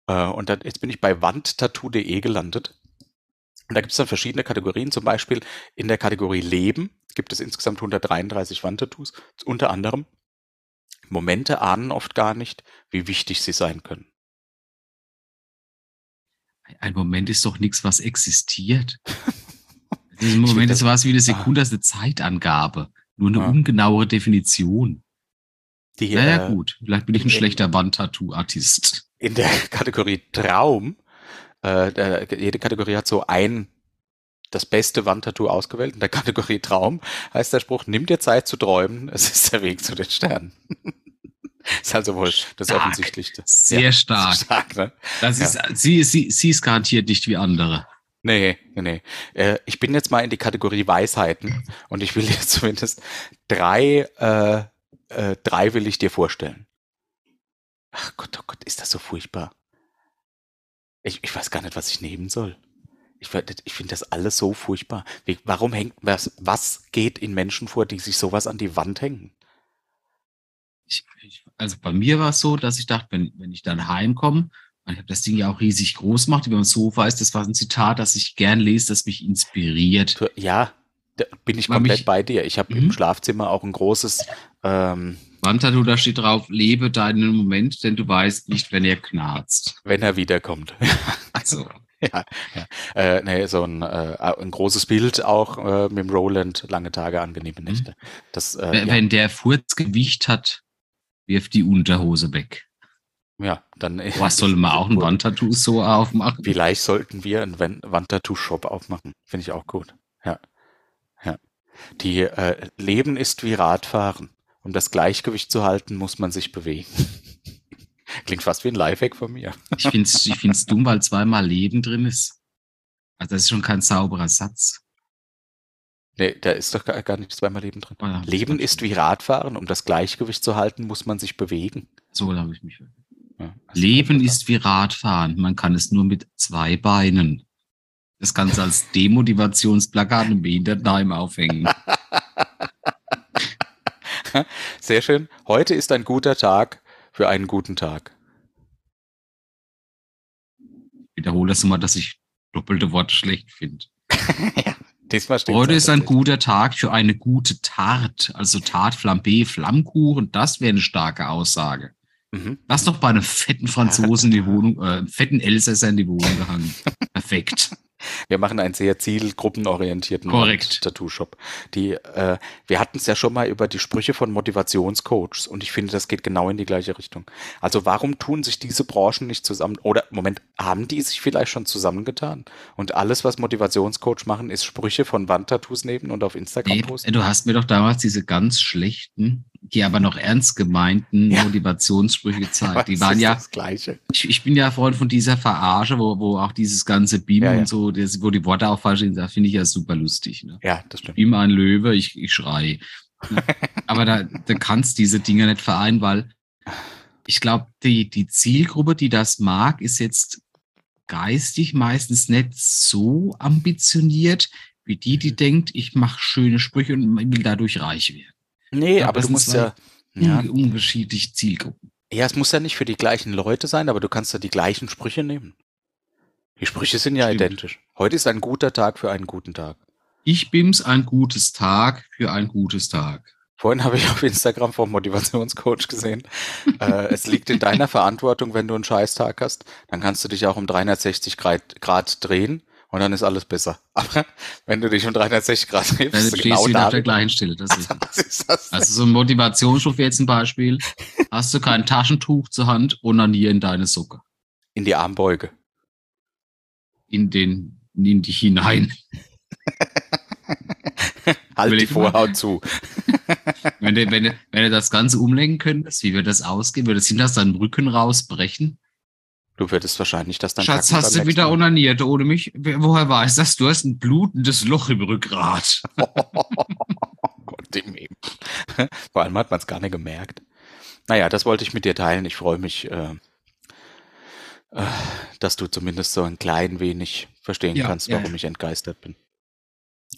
Äh, und dann, jetzt bin ich bei wandtattoo.de gelandet. Und da gibt es dann verschiedene Kategorien, zum Beispiel in der Kategorie Leben gibt es insgesamt 133 Wandtattoos, unter anderem Momente ahnen oft gar nicht, wie wichtig sie sein können.
Ein Moment ist doch nichts, was existiert. Ein
find
Moment
das-
ist sowas wie eine Sekunde, das ist eine Zeitangabe. Nur eine
Ah.
ungenauere Definition.
Die,
Naja,
äh,
gut. Vielleicht bin ich ein
in- in-
schlechter Wandtattoo-Artist.
in der Kategorie Traum, äh, der, jede Kategorie hat so ein, das beste Wandtattoo ausgewählt. In der Kategorie Traum heißt der Spruch, nimm dir Zeit zu träumen, es ist der Weg zu den Sternen. ist also wohl das
Stark.
Offensichtlichste.
Sehr
Ja,
stark.
Stark, ne?
Das
Ja.
ist, sie, sie, sie ist garantiert nicht wie andere.
Nee, nee, nee. Äh, ich bin jetzt mal in die Kategorie Weisheiten und ich will dir zumindest drei, äh, äh, drei will ich dir vorstellen. Ach Gott, oh Gott, ist das so furchtbar. Ich, ich weiß gar nicht, was ich nehmen soll. Ich, ich finde das alles so furchtbar. Wie, warum hängt was, was geht in Menschen vor, die sich sowas an die Wand hängen?
Ich, ich, also bei mir war es so, dass ich dachte, wenn, wenn ich dann heimkomme, und ich habe das Ding ja auch riesig groß gemacht, über dem Sofa ist, das war ein Zitat, das ich gern lese, das mich inspiriert.
Ja, da bin ich komplett
mich-
bei dir. Ich habe im
Mhm.
Schlafzimmer auch ein großes, ähm,
Wandtattoo, da steht drauf, lebe deinen Moment, denn du weißt nicht, wenn er knarzt.
wenn er wiederkommt.
Also,
Ja, ja. Äh, nee, so ein, äh, ein großes Bild auch äh, mit dem Roland, lange Tage, angenehme Nächte. Das, äh,
wenn,
ja,
wenn der Furz Gewicht hat, wirft die Unterhose weg.
ja, dann. äh,
Was soll man auch ein Wandtattoo so aufmachen?
Vielleicht sollten wir einen Wan- Wandtattoo-Shop aufmachen. Finde ich auch gut. Ja. ja. Die äh, Leben ist wie Radfahren. Um das Gleichgewicht zu halten, muss man sich bewegen. Klingt fast wie ein Lifehack von mir.
Ich finde es ich find's dumm, weil zweimal Leben drin ist. Also das ist schon kein sauberer Satz.
Nee, da ist doch gar, gar nicht zweimal Leben drin.
Ah,
Leben ist wie Radfahren. Um das Gleichgewicht zu halten, muss man sich bewegen.
So habe ich mich.
Ja, also
Leben ist wie Radfahren. Man kann es nur mit zwei Beinen. Das kannst du als Demotivationsplakat im Behindertenheim aufhängen.
Sehr schön. Heute ist ein guter Tag für einen guten Tag.
Ich wiederhole das mal, dass ich doppelte Worte schlecht finde.
Diesmal steht
Heute ist ein guter Tag für eine gute Tart. Also Tart, Flambé, Flammkuchen. Das wäre eine starke Aussage.
Mhm.
Lass doch bei einem fetten Franzosen die Wohnung, äh, einem fetten Elsässer in die Wohnung gehangen. Perfekt.
Wir machen einen sehr zielgruppenorientierten. Tattoo-Shop. Die, äh, wir hatten es ja schon mal über die Sprüche von Motivationscoaches und ich finde, das geht genau in die gleiche Richtung. Also warum tun sich diese Branchen nicht zusammen? Oder Moment, haben die sich vielleicht schon zusammengetan? Und alles, was Motivationscoach machen, ist Sprüche von Wandtattoos nehmen und auf Instagram
Nee,
posten?
du hast mir doch damals diese ganz schlechten die aber noch ernst gemeinten
Ja.
Motivationssprüche gezeigt. Die waren
ist
ja,
das Gleiche.
ich, ich bin ja Freund von dieser Verarsche, wo, wo auch dieses ganze Beam
Ja, ja.
und so, das, wo die Worte auch falsch sind, das finde ich ja super lustig. Ne?
Ja, das stimmt.
Beam ein Löwe, ich, ich schrei. Ne? aber da, da kannst diese Dinge nicht vereinen, weil ich glaube, die, die Zielgruppe, die das mag, ist jetzt geistig meistens nicht so ambitioniert, wie die,
Mhm.
die denkt, ich mache schöne Sprüche und will dadurch reich werden.
Nee,
Ja,
aber du musst ja, ja,
Un unterschiedliche Zielgruppen.
ja, es muss ja nicht für die gleichen Leute sein, aber du kannst ja die gleichen Sprüche nehmen. Die Sprüche sind ja
Stimmt.
identisch. Heute ist ein guter Tag für einen guten Tag.
Ich bims ein gutes Tag für ein gutes Tag.
Vorhin habe ich auf Instagram vom Motivationscoach gesehen. äh, es liegt in deiner Verantwortung, wenn du einen Scheißtag hast, dann kannst du dich auch um 360 Grad, Grad drehen und dann ist alles besser. Aber wenn du dich um 360 Grad drehst,
Dann stehst
genau
du wieder
da.
auf der gleichen Stelle. Das ist,
Was ist das?
also so ein Motivationsschub jetzt ein Beispiel. Hast du kein Taschentuch zur Hand, onanier in deine Socke.
in die Armbeuge.
In den, in dich hinein.
Halt die. Vorhaut zu.
Wenn du, wenn, du, wenn du das Ganze umlenken könntest, wie würde das ausgehen? Würde es hinter deinen Rücken rausbrechen?
Du würdest wahrscheinlich das dann
Schatz, hast du wieder
Mal.
onaniert ohne mich? Woher weiß das? Du hast ein blutendes Loch im Rückgrat.
Gott im Himmel. Vor allem hat man es gar nicht gemerkt. Naja, das wollte ich mit dir teilen. Ich freue mich, äh, äh, dass du zumindest so ein klein wenig verstehen
Ja,
kannst,
ja,
warum ich entgeistert bin.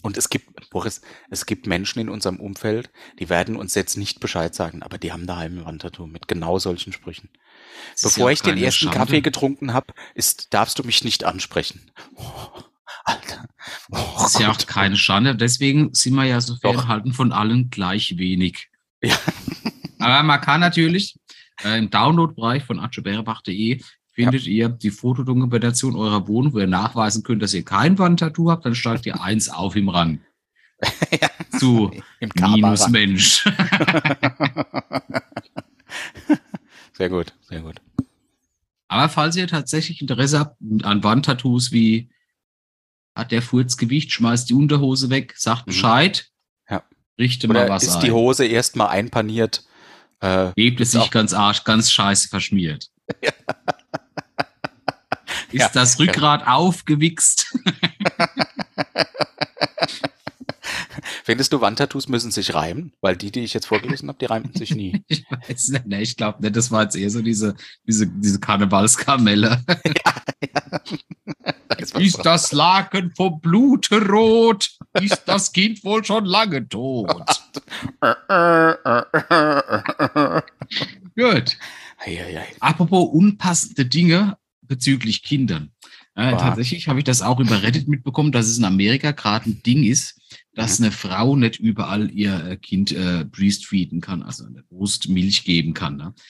Und es gibt, Boris, es gibt Menschen in unserem Umfeld, die werden uns jetzt nicht Bescheid sagen, aber die haben daheim ein Wandtattoo mit genau solchen Sprüchen.
Das
Bevor
ja
ich den ersten
Schande.
Kaffee getrunken habe, ist, darfst du mich nicht ansprechen. Oh, Alter. Oh,
Das ist ja auch
Gott.
keine Schande. Deswegen sind wir ja so
Doch.
fernhalten von allen gleich wenig.
Ja.
Aber man kann natürlich äh, im Download-Bereich von achoberebach.de findet ihr die Fotodokumentation eurer Wohnung, wo ihr nachweisen könnt, dass ihr kein Wandtattoo habt, dann steigt ihr eins auf im Rang. Zu
Im
Minus
Kamerad.
Mensch.
Sehr gut, sehr gut.
Aber falls ihr tatsächlich Interesse habt an Wandtattoos wie hat der Furz Gewicht, schmeißt die Unterhose weg, sagt
Mhm.
Bescheid,
Ja.
richte mal
Oder
was
ist
ein.
die Hose erstmal einpaniert? Äh,
Hebt es
Ist
sich ganz arsch, ganz scheiße verschmiert. Ist
Ja,
das Rückgrat aufgewichst?
findest du, Wandtattoos müssen sich reimen? Weil die, die ich jetzt vorgelesen habe, die reimten sich nie.
Ich weiß nicht, ne, ich glaube nicht, das war jetzt eher so diese, diese, diese Karnevalskamelle.
Da ist was
Ist das Laken vom Blute rot? Ist das Kind wohl schon lange tot? Gut. Apropos unpassende Dinge bezüglich Kindern. Äh. Tatsächlich habe ich das auch über Reddit mitbekommen, dass es in Amerika gerade ein Ding ist, dass
Mhm.
eine Frau nicht überall ihr äh, Kind äh, breastfeeden kann, also eine Brustmilch geben kann. Ne?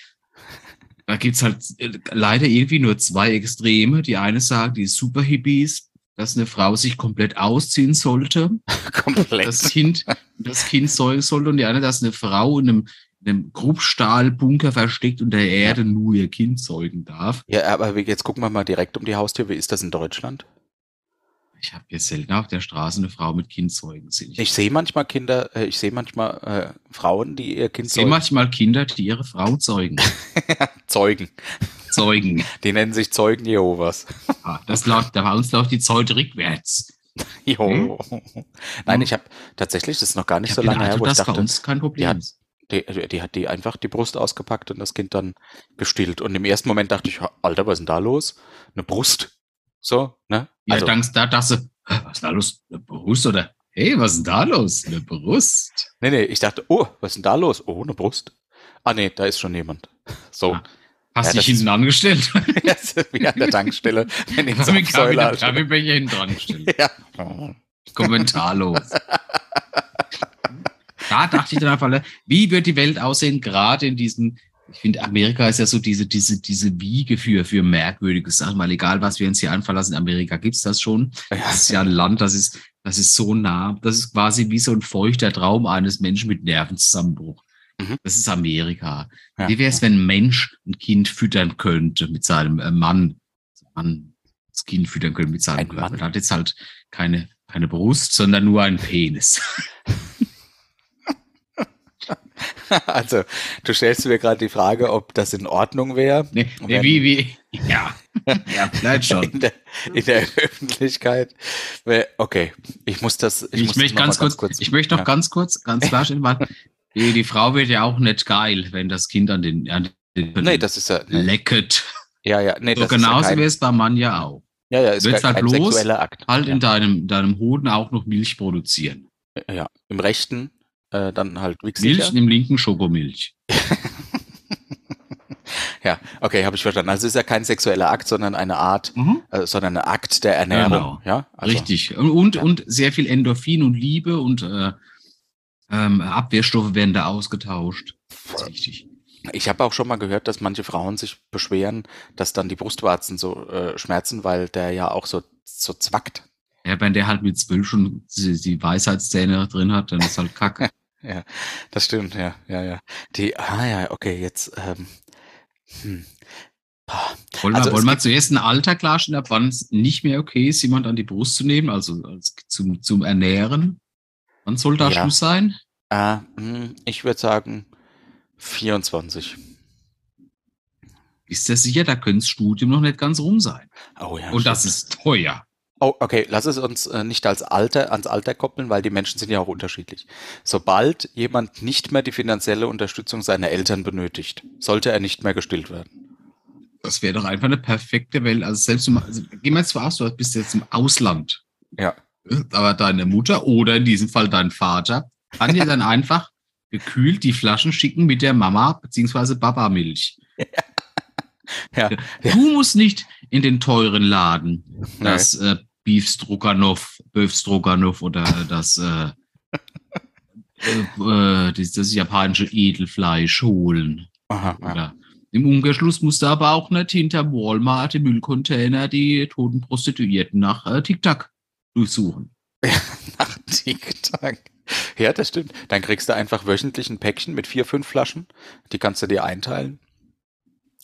Da gibt's halt äh, leider irgendwie nur zwei Extreme. Die eine sagt, die Super-Hippies, dass eine Frau sich komplett ausziehen sollte,
Komplett.
das Kind, das Kind säugen sollte, und die andere, dass eine Frau in einem, in einem Grubstahlbunker versteckt unter der Erde nur ihr Kind säugen darf.
Ja, aber jetzt gucken wir mal direkt um die Haustür. Wie ist das in Deutschland?
Ich habe jetzt selten auf der Straße eine Frau mit Kind säugen sehen.
Ich sehe manchmal Kinder, äh, ich sehe manchmal äh, Frauen, die ihr Kind
sehe
säugen.
manchmal Kinder, die ihre Frau zeugen.
Zeugen.
Zeugen.
Die nennen sich Zeugen Jehovas.
Ah, Das läuft, bei uns läuft die Zeute rückwärts.
Jo. Nein,
Hm?
ich habe tatsächlich, das ist noch gar nicht
Ich
so lange her, wo ich
dass bei
dachte,
uns kein Problem
hat-
ist.
Die, die hat die einfach die Brust ausgepackt und das Kind dann gestillt. Und im ersten Moment dachte ich, Alter, was ist denn da los? Eine Brust? So, ne?
Ja,
Also,
dann da dachte "Hä, was ist da los? Eine Brust oder? Hey, was ist denn da los? Eine Brust.
nee, nee, ich dachte, oh, was ist denn da los? Oh, eine Brust. Ah, nee, da ist schon jemand. So.
Ah, Hast
Ja,
dich hinten angestellt?
Wie an der Tankstelle. Wenn
mit Kaffee,
Zapfsäule-
Kaffeebecher hinten dran gestellt?
Ja.
Kommentarlos. Da dachte ich dann einfach, wie wird die Welt aussehen, gerade in diesen, ich finde, Amerika ist ja so diese, diese, diese Wiege für, für merkwürdige Sachen, weil egal, was wir uns hier einfallen lassen, in Amerika gibt's das schon. Das ist ja ein Land, das ist, das ist so nah, das ist quasi wie so ein feuchter Traum eines Menschen mit Nervenzusammenbruch.
Mhm.
Das ist Amerika.
Ja.
Wie wäre es, wenn ein Mensch ein Kind füttern könnte mit seinem äh, Mann, Mann das Kind füttern könnte mit seinem
Ein
Körper?
Mann?
Der hat jetzt halt keine, keine Brust, sondern nur einen Penis.
Also, du stellst mir gerade die Frage, ob das in Ordnung wäre.
Nee, nee, wie, wie, ja, ja, vielleicht schon.
In der, in der Öffentlichkeit. Wär- Okay, ich muss das. Ich,
Ich,
muss
möchte
noch
ganz
mal
kurz, ich möchte noch
ja.
ganz kurz, ganz klarstellen, weil die, die Frau wird ja auch nicht geil, wenn das Kind an den, an den
Nee, das ist ja. Nee,
lecket.
ja, ja, nee,
So
das
genauso
ist ja
wäre es beim Mann ja auch.
ja, ja, ist
wird's
kein,
halt los,
sexueller Akt.
Halt
ja.
in deinem, deinem Hoden auch noch Milch produzieren.
ja, im rechten äh, dann halt
Milch,
Wichsicher.
im linken Schokomilch.
Ja, okay, habe ich verstanden. Also es ist ja kein sexueller Akt, sondern eine Art, äh, sondern ein Akt der Ernährung.
Genau.
Ja, also,
Richtig. Und, und, und sehr viel Endorphin und Liebe und äh, ähm, Abwehrstoffe werden da ausgetauscht. Wichtig.
Ich habe auch schon mal gehört, dass manche Frauen sich beschweren, dass dann die Brustwarzen so äh, schmerzen, weil der ja auch so, so zwackt.
Ja, wenn der halt mit zwölf schon die, die Weisheitszähne drin hat, dann ist halt Kacke.
Ja, das stimmt, ja, ja, ja. Die, ah ja, okay, jetzt, ähm, hm. Boah.
Wollen
Also
wir, wollen wir
gibt-
zuerst ein Alter klarstellen, ab wann es nicht mehr okay ist, jemand an die Brust zu nehmen, also als, zum, zum Ernähren? Wann soll da
Ja.
Schluss sein?
Äh, hm, ich würde sagen 24.
Ist das sicher, da könnte das Studium noch nicht ganz rum sein.
Oh ja.
Und das
stimmt.
ist teuer.
Oh, okay, lass es uns äh, nicht als Alter, ans Alter koppeln, weil die Menschen sind ja auch unterschiedlich. Sobald jemand nicht mehr die finanzielle Unterstützung seiner Eltern benötigt, sollte er nicht mehr gestillt werden.
Das wäre doch einfach eine perfekte Welt. Also selbst im, also, geh mal zwar aus, du bist jetzt im Ausland.
Ja.
Aber deine Mutter oder in diesem Fall dein Vater kann dir dann einfach gekühlt die Flaschen schicken mit der Mama bzw. Baba-Milch.
Ja,
Du musst nicht in den teuren Laden das äh, Beef Stroganoff, Beef Stroganoff oder das, äh, äh, äh, das, das japanische Edelfleisch holen.
Aha, ja.
Im Umkehrschluss musst du aber auch nicht hinter Walmart im Müllcontainer die toten Prostituierten nach äh, TikTok durchsuchen.
Nach TikTok. Ja, das stimmt. Dann kriegst du einfach wöchentlich ein Päckchen mit vier, fünf Flaschen. Die kannst du dir einteilen.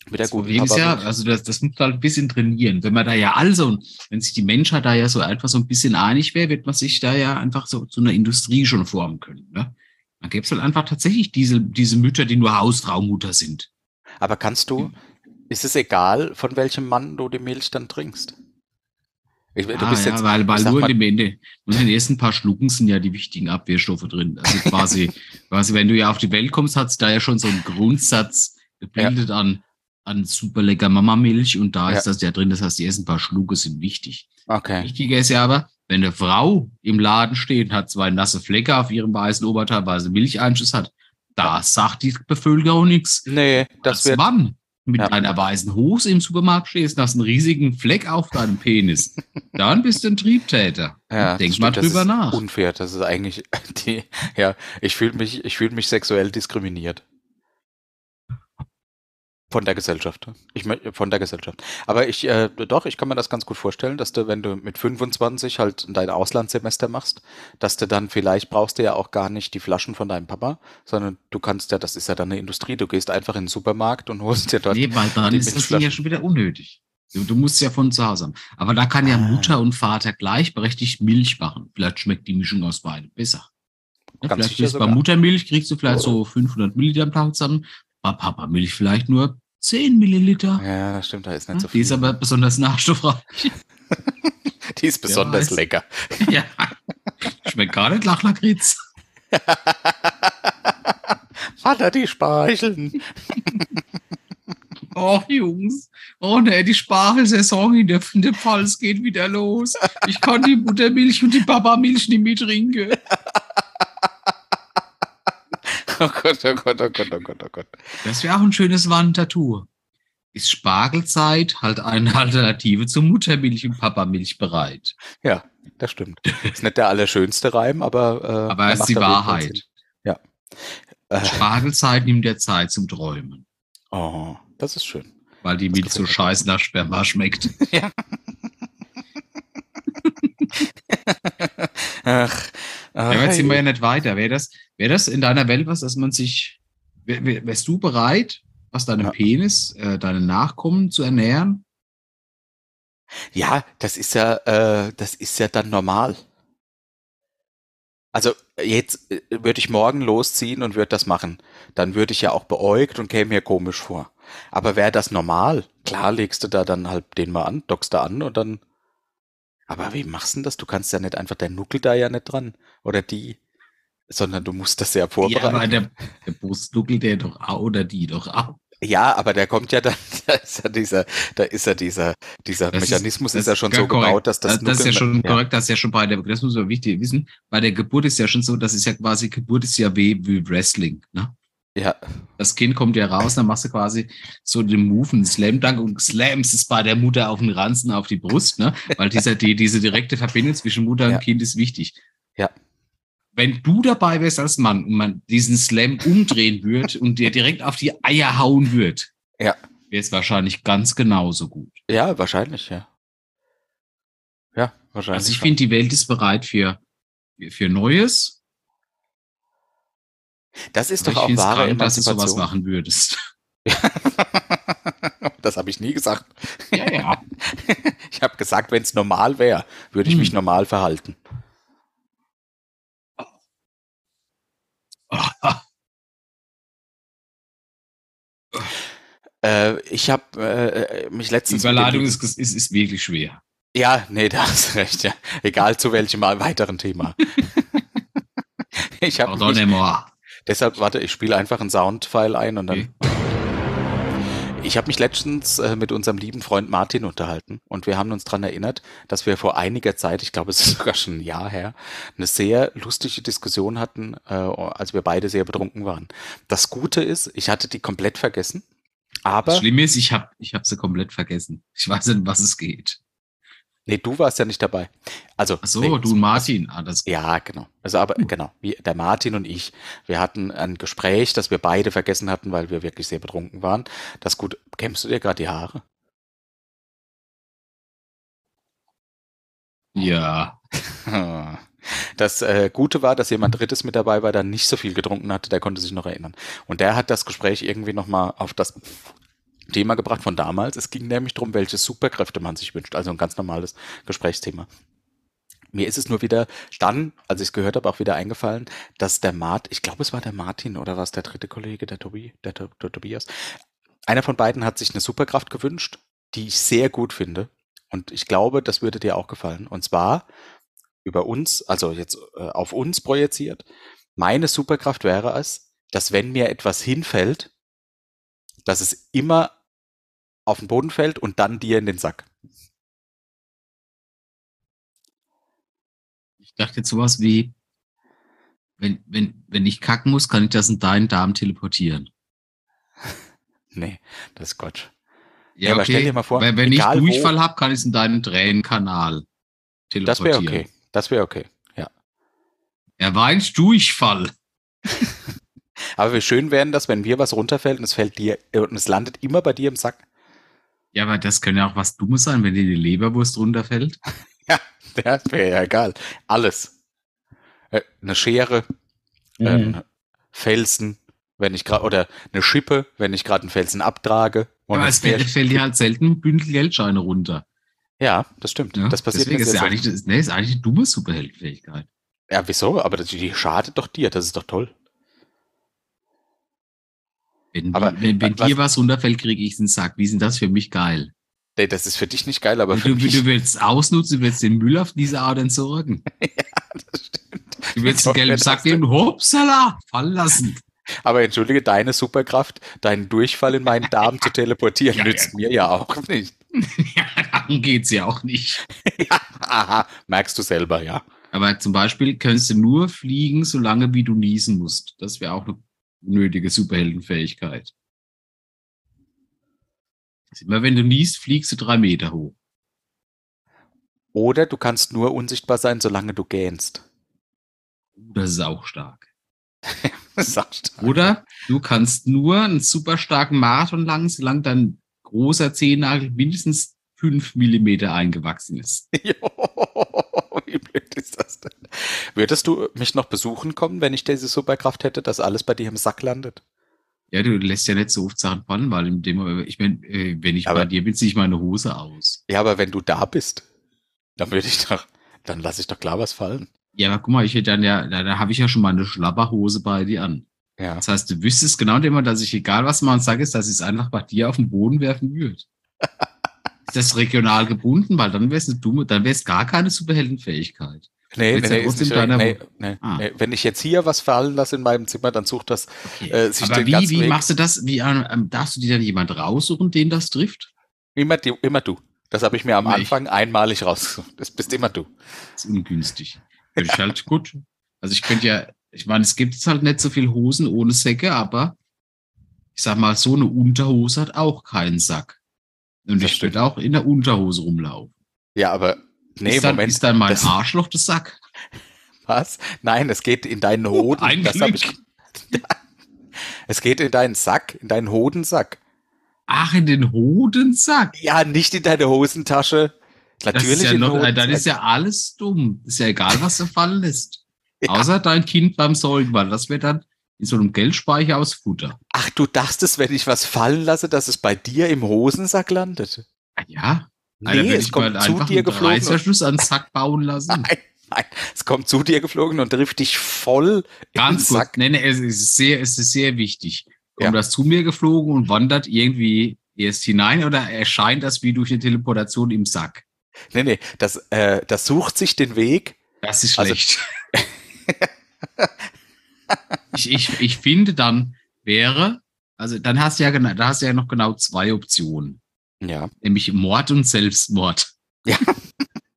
Mit der guten
Deswegen ist ja, also das, das muss man halt ein bisschen trainieren. Wenn man da ja also, wenn sich die Menschheit da ja so einfach so ein bisschen einig wäre, wird man sich da ja einfach so zu einer Industrie schon formen können. Ne? Dann gäbe es halt einfach tatsächlich diese, diese Mütter, die nur Hausfraumutter sind.
Aber kannst du, ist es egal, von welchem Mann du die Milch dann trinkst? Ich, du
Ah,
bist
ja,
jetzt,
weil, weil nur
mal-
in dem Ende, nur in den ersten paar Schlucken sind ja die wichtigen Abwehrstoffe drin. Also quasi, quasi, wenn du ja auf die Welt kommst, hat es da ja schon so einen Grundsatz gebildet an, an super lecker Mamamilch und da
Ja.
ist das ja drin. Das heißt, die ersten paar Schlucke sind wichtig.
Okay.
Wichtiger ist ja aber, wenn eine Frau im Laden steht und hat zwei nasse Flecke auf ihrem weißen Oberteil, weil sie Milcheinschuss hat, da sagt die Bevölkerung nichts.
Nee, das
Als
wird,
Mann mit
Ja.
deiner weißen Hose im Supermarkt stehst und hast einen riesigen Fleck auf deinem Penis, dann bist du ein Triebtäter.
ja,
Denk
das
mal
stimmt, das
drüber
ist
nach.
Unfair, das ist eigentlich die, ja, ich fühle mich, ich fühle mich sexuell diskriminiert. Von der Gesellschaft. Ich von der Gesellschaft. Aber ich, äh, doch, ich kann mir das ganz gut vorstellen, dass du, wenn du mit 25 halt dein Auslandssemester machst, dass du dann vielleicht brauchst du ja auch gar nicht die Flaschen von deinem Papa, sondern du kannst ja, das ist ja dann eine Industrie, du gehst einfach in den Supermarkt und holst dir dort.
Nee, weil dann
die
ist das Ding ja schon wieder unnötig. Du, du musst ja von zu Hause haben. Aber da kann ja
Ah.
Mutter und Vater gleichberechtigt Milch machen. Vielleicht schmeckt die Mischung aus beidem besser. Ja, vielleicht ist bei. Muttermilch kriegst du vielleicht so 500 Milliliter am Tag zusammen. Bei Papa-Milch vielleicht nur 10 Milliliter.
Ja, das stimmt, da ist
Ja,
nicht so
die
viel.
ist aber besonders nährstoffreich.
die ist besonders
weiß.
lecker.
ja. Schmeckt gar nicht nach Lakritz.
Vater, die Speicheln.
Oh, Jungs. Oh, ne, die Spargelsaison in der, in der Pfalz geht wieder los. Ich kann die Muttermilch und die Babamilch nicht mehr trinken.
Oh Gott, oh Gott, oh Gott, oh Gott, oh Gott.
Das wäre auch ein schönes Wandtattoo. Ist Spargelzeit halt eine Alternative zur Muttermilch und Papamilch bereit?
Ja, das stimmt. Ist nicht der allerschönste Reim, aber. Äh,
Aber
er
es ist die Wahrheit.
Ja. Äh,
Spargelzeit nimmt der Zeit zum Träumen,
oh, das ist schön.
weil die Milch so scheiße nach Sperma schmeckt.
Ach,
Ja, aber jetzt sind wir ja nicht weiter. Wäre das, wäre das in deiner Welt was, dass man sich, wär, wär, wärst du bereit, was deinem
Ja.
Penis, äh, deine Nachkommen zu ernähren?
ja, das ist ja, äh, das ist ja dann normal. Also jetzt äh, würde ich morgen losziehen und würde das machen. Dann würde ich ja auch beäugt und käme mir komisch vor. Aber wäre das normal? Klar legst du da dann halt den mal an, dockst da an und dann. Aber wie machst du denn das? Du kannst ja nicht einfach, der Nuckel da ja nicht dran. Oder die. Sondern du musst das ja
Ja, aber
vorbereiten.
der, der Brustnuckel, der doch auch, oder die doch auch.
Ja, aber der kommt ja dann, da ist ja dieser, da ist ja dieser, dieser
Das ist-
Mechanismus
das
ist ja schon
ist
so
korrekt.
gebaut, dass das,
Das, das ist ja schon korrekt, das ist ja schon bei der, das muss man wichtig wissen. Bei der Geburt ist ja schon so, das ist ja quasi, Geburt ist ja wie, wie Wrestling, ne?
Ja,
Das Kind kommt ja raus, dann machst du quasi so den Move, einen Slam Dunk und slams es bei der Mutter auf den Ranzen, auf die Brust, ne? Weil dieser, die, diese direkte Verbindung zwischen Mutter und
Ja.
Kind ist wichtig.
Ja.
Wenn du dabei wärst als Mann und man diesen Slam umdrehen würde und dir direkt auf die Eier hauen würde,
Ja.
wäre es wahrscheinlich ganz genauso gut.
ja, wahrscheinlich, ja. Ja, wahrscheinlich.
Also ich finde, die Welt ist bereit für, für Neues.
Das ist
Aber
doch auch wahre
krank, dass du sowas machen würdest.
das habe ich nie gesagt.
Ja, ja.
Ich habe gesagt, wenn es normal wäre, würde ich
Hm.
mich normal verhalten. Äh, ich habe äh, mich
Die
letztens.
Überleitung
lieben-
ist, ist, ist wirklich schwer.
Ja, nee, da hast du recht, ja. Egal zu welchem weiteren Thema. ich habe mich. Deshalb, warte, ich spiele einfach einen Soundfile ein und dann.
Okay.
Ich habe mich letztens äh, mit unserem lieben Freund Martin unterhalten und wir haben uns dran erinnert, dass wir vor einiger Zeit, ich glaube, es ist sogar schon ein Jahr her, eine sehr lustige Diskussion hatten, äh, als wir beide sehr betrunken waren. Das Gute ist, ich hatte die komplett vergessen, aber
Das Schlimme ist, ich habe ich hab sie komplett vergessen. Ich weiß nicht, um was es geht.
Nee, du warst ja nicht dabei. Also
Ach so,
nee,
du und Martin. Ah, das
Ja, genau. Also aber genau, wie der Martin und ich, wir hatten ein Gespräch, das wir beide vergessen hatten, weil wir wirklich sehr betrunken waren. Das gut, kämmst du dir gerade die Haare?
Ja.
Das äh, Gute war, dass jemand Drittes mit dabei war, der nicht so viel getrunken hatte, der konnte sich noch erinnern. Und der hat das Gespräch irgendwie nochmal auf das Thema gebracht von damals. Es ging nämlich darum, welche Superkräfte man sich wünscht. Also ein ganz normales Gesprächsthema. Mir ist es nur wieder dann, als ich es gehört habe, auch wieder eingefallen, dass der Mart, ich glaube, es war der Martin oder war es der dritte Kollege, der, Tobi, der, To- der Tobias, einer von beiden hat sich eine Superkraft gewünscht, die ich sehr gut finde. Und ich glaube, das würde dir auch gefallen. Und zwar über uns, also jetzt äh, auf uns projiziert. Meine Superkraft wäre es, dass wenn mir etwas hinfällt, dass es immer auf den Boden fällt und dann dir in den Sack.
Ich dachte jetzt sowas wie, wenn, wenn, wenn ich kacken muss, kann ich das in deinen Darm teleportieren.
Nee, das ist Quatsch. Ja, aber stell dir mal vor,
wenn, wenn ich Durchfall habe, kann ich es in deinen Tränenkanal
Das wäre
teleportieren.
okay. Das wäre okay. Ja.
Er war ein Durchfall.
Aber wie schön wären das, wenn mir was runterfällt und es fällt dir und es landet immer bei dir im Sack.
Ja, aber das könnte ja auch was Dummes sein, wenn dir die Leberwurst runterfällt.
Das wäre ja egal. Alles. Äh, eine Schere,
Mhm.
ein Felsen, wenn ich gerade, oder eine Schippe, wenn ich gerade einen Felsen abtrage. Und
aber
es
fällt, fällt dir halt selten ein Bündel Geldscheine runter.
ja, das stimmt.
Ja?
Das passiert
Deswegen ist ja eigentlich, das, nee, ist eigentlich eine dumme Superheldenfähigkeit.
Ja, wieso? Aber das, die schadet doch dir. Das ist doch toll.
Wenn,
Aber,
die, wenn, wenn
was-
dir was runterfällt, kriege ich einen Sack. Wie sind das für mich geil?
Nee, das ist für dich nicht geil, aber für
Du,
mich.
du willst es ausnutzen, du willst den Müll auf diese Art entsorgen.
das stimmt.
Du willst
wenn
gelben Sack
denn-
nehmen, hopsala, fallen lassen.
Aber entschuldige, deine Superkraft, deinen Durchfall in meinen Darm zu teleportieren,
Ja,
nützt mir ja auch nicht.
ja, darum geht's ja auch nicht.
ja, aha, merkst du selber, ja.
Aber zum Beispiel kannst du nur fliegen, solange wie du niesen musst. Das wäre auch eine nötige Superheldenfähigkeit. Immer wenn du niest, fliegst du drei Meter hoch.
Oder du kannst nur unsichtbar sein, solange du gähnst.
Das ist auch stark.
Das ist auch stark.
Oder du kannst nur einen super starken Marathon lang, solange dein großer Zehennagel mindestens fünf Millimeter eingewachsen ist.
Jo, Wie blöd ist das denn? Würdest du mich noch besuchen kommen, wenn ich diese Superkraft hätte, dass alles bei dir im Sack landet?
Ja, du lässt ja nicht so oft Sachen fallen, weil in dem, ich meine, äh, wenn ich
Aber-
bei dir bin, ziehe ich meine Hose aus.
Ja, aber wenn du da bist, dann würde ich doch, dann lasse ich doch klar was fallen.
Ja, aber guck mal, ich hätte dann ja, da, da habe ich ja schon mal eine Schlapperhose bei dir an.
Ja.
Das heißt, du wüsstest genau immer, dass ich, egal was man sage, ist, dass ich es einfach bei dir auf den Boden werfen würde. Das regional gebunden? Weil dann wär's eine dumme, dann wäre es gar keine Superheldenfähigkeit.
Nee, nee, nee, nicht, nee, nee,
Ah.
nee. Wenn ich jetzt hier was fallen lasse in meinem Zimmer, dann sucht das
Okay.
äh, sich
Aber
den
wie, wie
Weg.
machst du das? Wie ähm, darfst du dir dann jemand raussuchen, den das trifft?
Immer, du, immer du. Das habe ich mir am
ich.
Anfang einmalig rausgesucht. Das bist immer du.
Das ist ungünstig. Würde ich halt gut. Also ich könnte ja, ich meine, es gibt jetzt halt nicht so viel Hosen ohne Säcke, aber ich sag mal, so eine Unterhose hat auch keinen Sack. Und
Das
ich würde auch in der Unterhose rumlaufen.
Ja, aber nee,
ist, dann,
Moment.
ist dann mein
das-
Arschloch der Sack?
Was? Nein, es geht in deinen Hoden.
ein
das
Glück.
ich, es geht in deinen Sack, in deinen Hodensack.
Ach, in den Hodensack.
Ja, nicht in deine Hosentasche.
Das
Natürlich
ist ja noch, äh, dann ist ja alles dumm. Ist ja egal, was du fallen lässt.
Ja.
Außer dein Kind beim Säugen, weil das wird dann in so einem Geldspeicher aus Futter.
Ach, du dachtest, wenn ich was fallen lasse, dass es bei dir im Hosensack landet?
Ah Ja,
Nee,
Alter,
es
ich
kommt
mal
zu dir
einen
geflogen. Und,
Reißverschluss an den Sack bauen lassen.
nein, nein, es kommt zu dir geflogen und trifft dich voll
Ganz kurz.
Sack.
Nee, nee, es ist sehr, es ist sehr wichtig. Kommt
Ja.
das zu mir geflogen und wandert irgendwie erst hinein oder erscheint das wie durch eine Teleportation im Sack?
Nee, nee, das, äh, das sucht sich den Weg.
Das ist
Also-
schlecht. ich, ich, ich finde dann wäre, also dann hast du ja genau, da hast du ja noch genau zwei Optionen,
Ja,
nämlich Mord und Selbstmord.
ja,